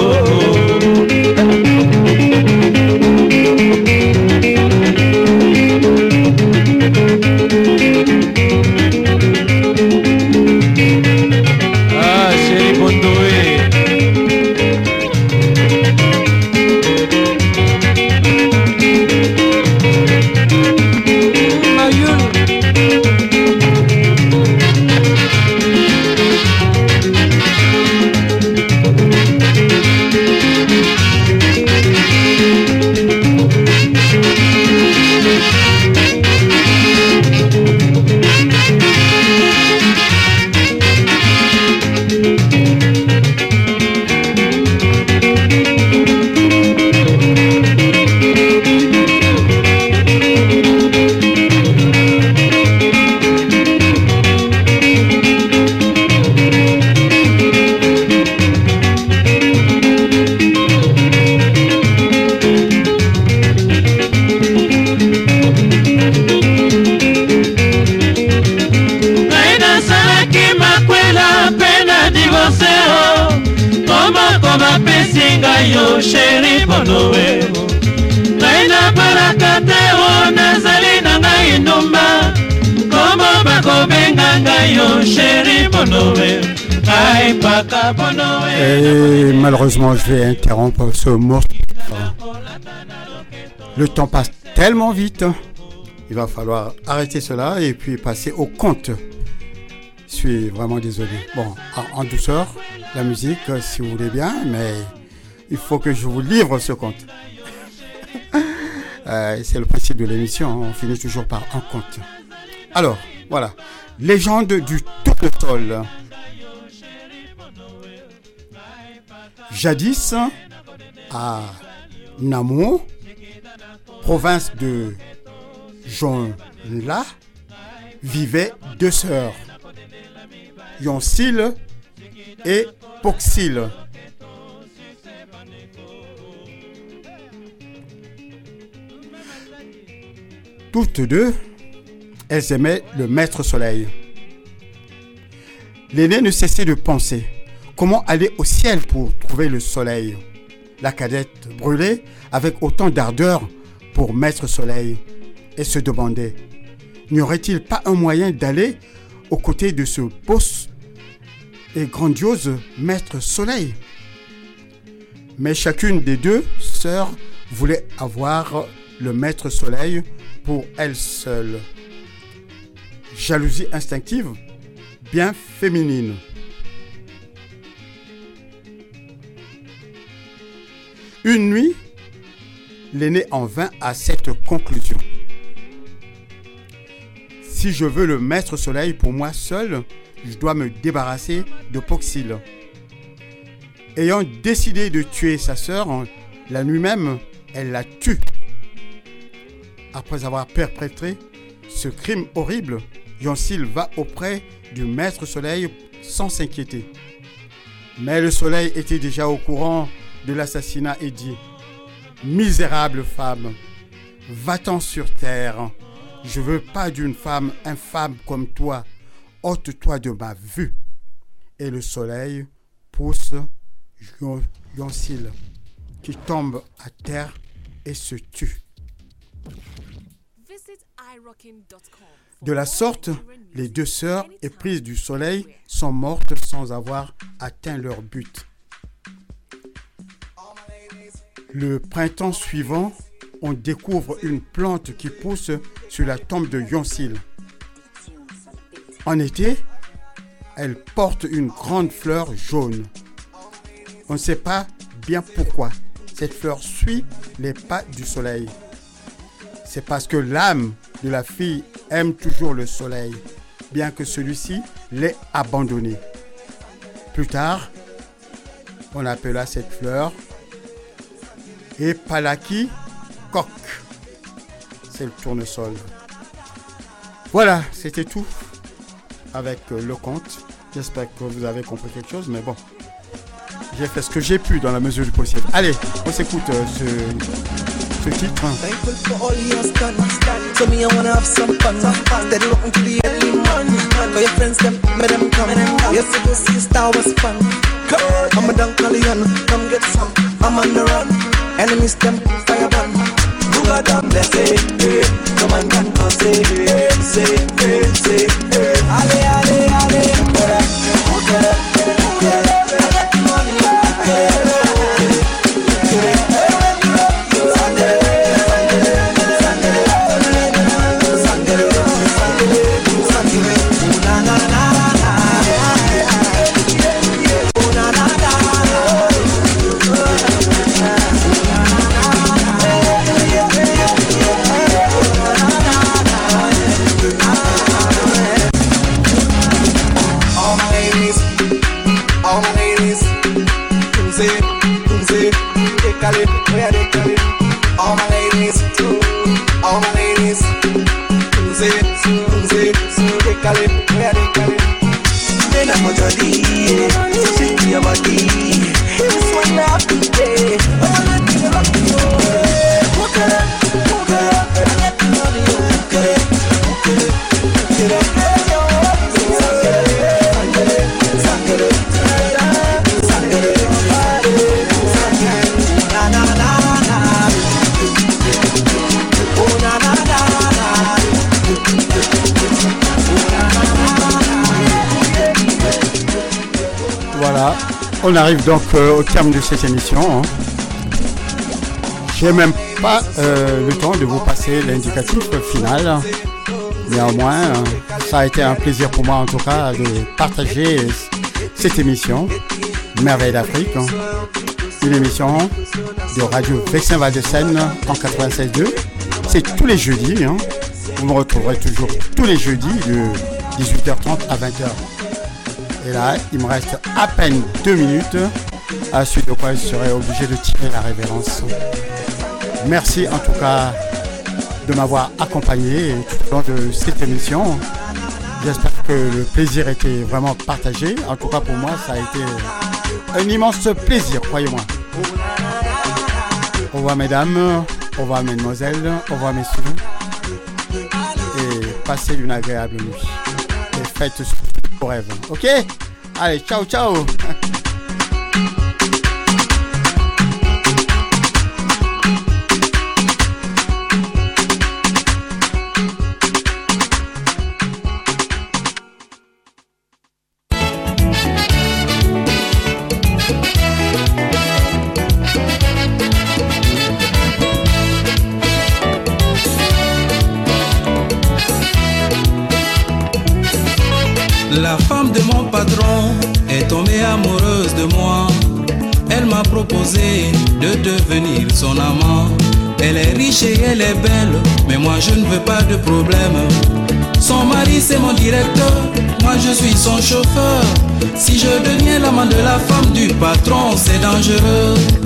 Je vais interrompre ce morceau. Le temps passe tellement vite. Il va falloir arrêter cela et puis passer au conte. Je suis vraiment désolé. Bon, en, douceur, la musique, si vous voulez bien, mais il faut que je vous livre ce conte. *laughs* Euh, c'est le principe de l'émission, hein. on finit toujours par un conte. Alors, voilà. Légende du tournesol. Jadis, à Namur, province de Jonla, vivaient deux sœurs, Yoncil et Poxil. Toutes deux, elles aimaient le maître soleil. L'aînée ne cessait de penser comment aller au ciel pour trouver le soleil. La cadette brûlait avec autant d'ardeur pour maître soleil et se demandait n'y aurait-il pas un moyen d'aller aux côtés de ce beau et grandiose maître soleil? Mais chacune des deux sœurs voulait avoir le maître soleil pour elle seule. Jalousie instinctive, bien féminine. Une nuit, l'aîné en vint à cette conclusion. Si je veux le maître soleil pour moi seul, je dois me débarrasser de Poxil. Ayant décidé de tuer sa sœur, la nuit même, elle la tue. Après avoir perpétré ce crime horrible, Yoncil va auprès du maître soleil sans s'inquiéter. Mais le soleil était déjà au courant de l'assassinat et dit Misérable femme, va-t'en sur terre. Je veux pas d'une femme infâme comme toi. ôte-toi de ma vue. Et le soleil pousse Yoncil, qui tombe à terre et se tue. De la sorte, les deux sœurs, éprises du soleil, sont mortes sans avoir atteint leur but. Le printemps suivant, on découvre une plante qui pousse sur la tombe de Yoncil. En été, elle porte une grande fleur jaune. On ne sait pas bien pourquoi. Cette fleur suit les pas du soleil. C'est parce que l'âme de la fille aime toujours le soleil, bien que celui-ci l'ait abandonné. Plus tard, on appela cette fleur Epalaki coq. C'est le tournesol. Voilà, c'était tout avec euh, le conte. J'espère que vous avez compris quelque chose, mais bon, j'ai fait ce que j'ai pu dans la mesure du possible. Allez, on s'écoute euh, ce. Thankful. Enemies them fire burn. Do a damn they say, Hey, no man can cause it. Hey, say, hey, say, hey. Ale, ale, ale. What up? What? Jolly, so shake your body. On arrive donc euh, au terme de cette émission. hein. J'ai même pas euh, le temps de vous passer l'indicatif final. Néanmoins, euh, ça a été un plaisir pour moi en tout cas de partager cette émission, Merveille d'Afrique. hein. Une émission de Radio Vexin Val de Seine en 96.2. C'est tous les jeudis. hein. Vous me retrouverez toujours tous les jeudis de 18h30 à 20h. Et là, il me reste à peine deux minutes, à suite de quoi je serai obligé de tirer la révérence. Merci en tout cas de m'avoir accompagné tout au long de cette émission. J'espère que le plaisir était vraiment partagé. En tout cas pour moi, ça a été un immense plaisir, croyez-moi. Au revoir mesdames, au revoir mesdemoiselles, au revoir messieurs. Et passez une agréable nuit. Et faites Ok? Allez, ciao, ciao *laughs* est belle, mais moi je ne veux pas de problème. Son mari c'est mon directeur, moi je suis son chauffeur. Si je deviens l'amant de la femme du patron, c'est dangereux.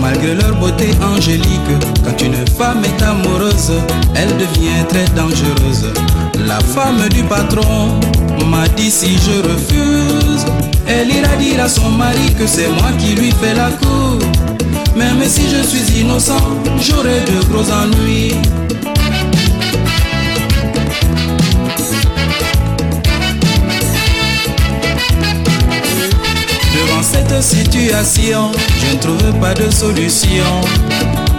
Malgré leur beauté angélique. Quand une femme est amoureuse, elle devient très dangereuse. La femme du patron m'a dit si je refuse, elle ira dire à son mari que c'est moi qui lui fais la cour. Même si je suis innocent, j'aurai de gros ennuis. Situation, je ne trouve pas de solution.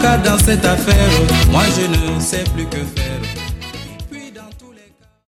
Car dans cette affaire, moi je ne sais plus que faire.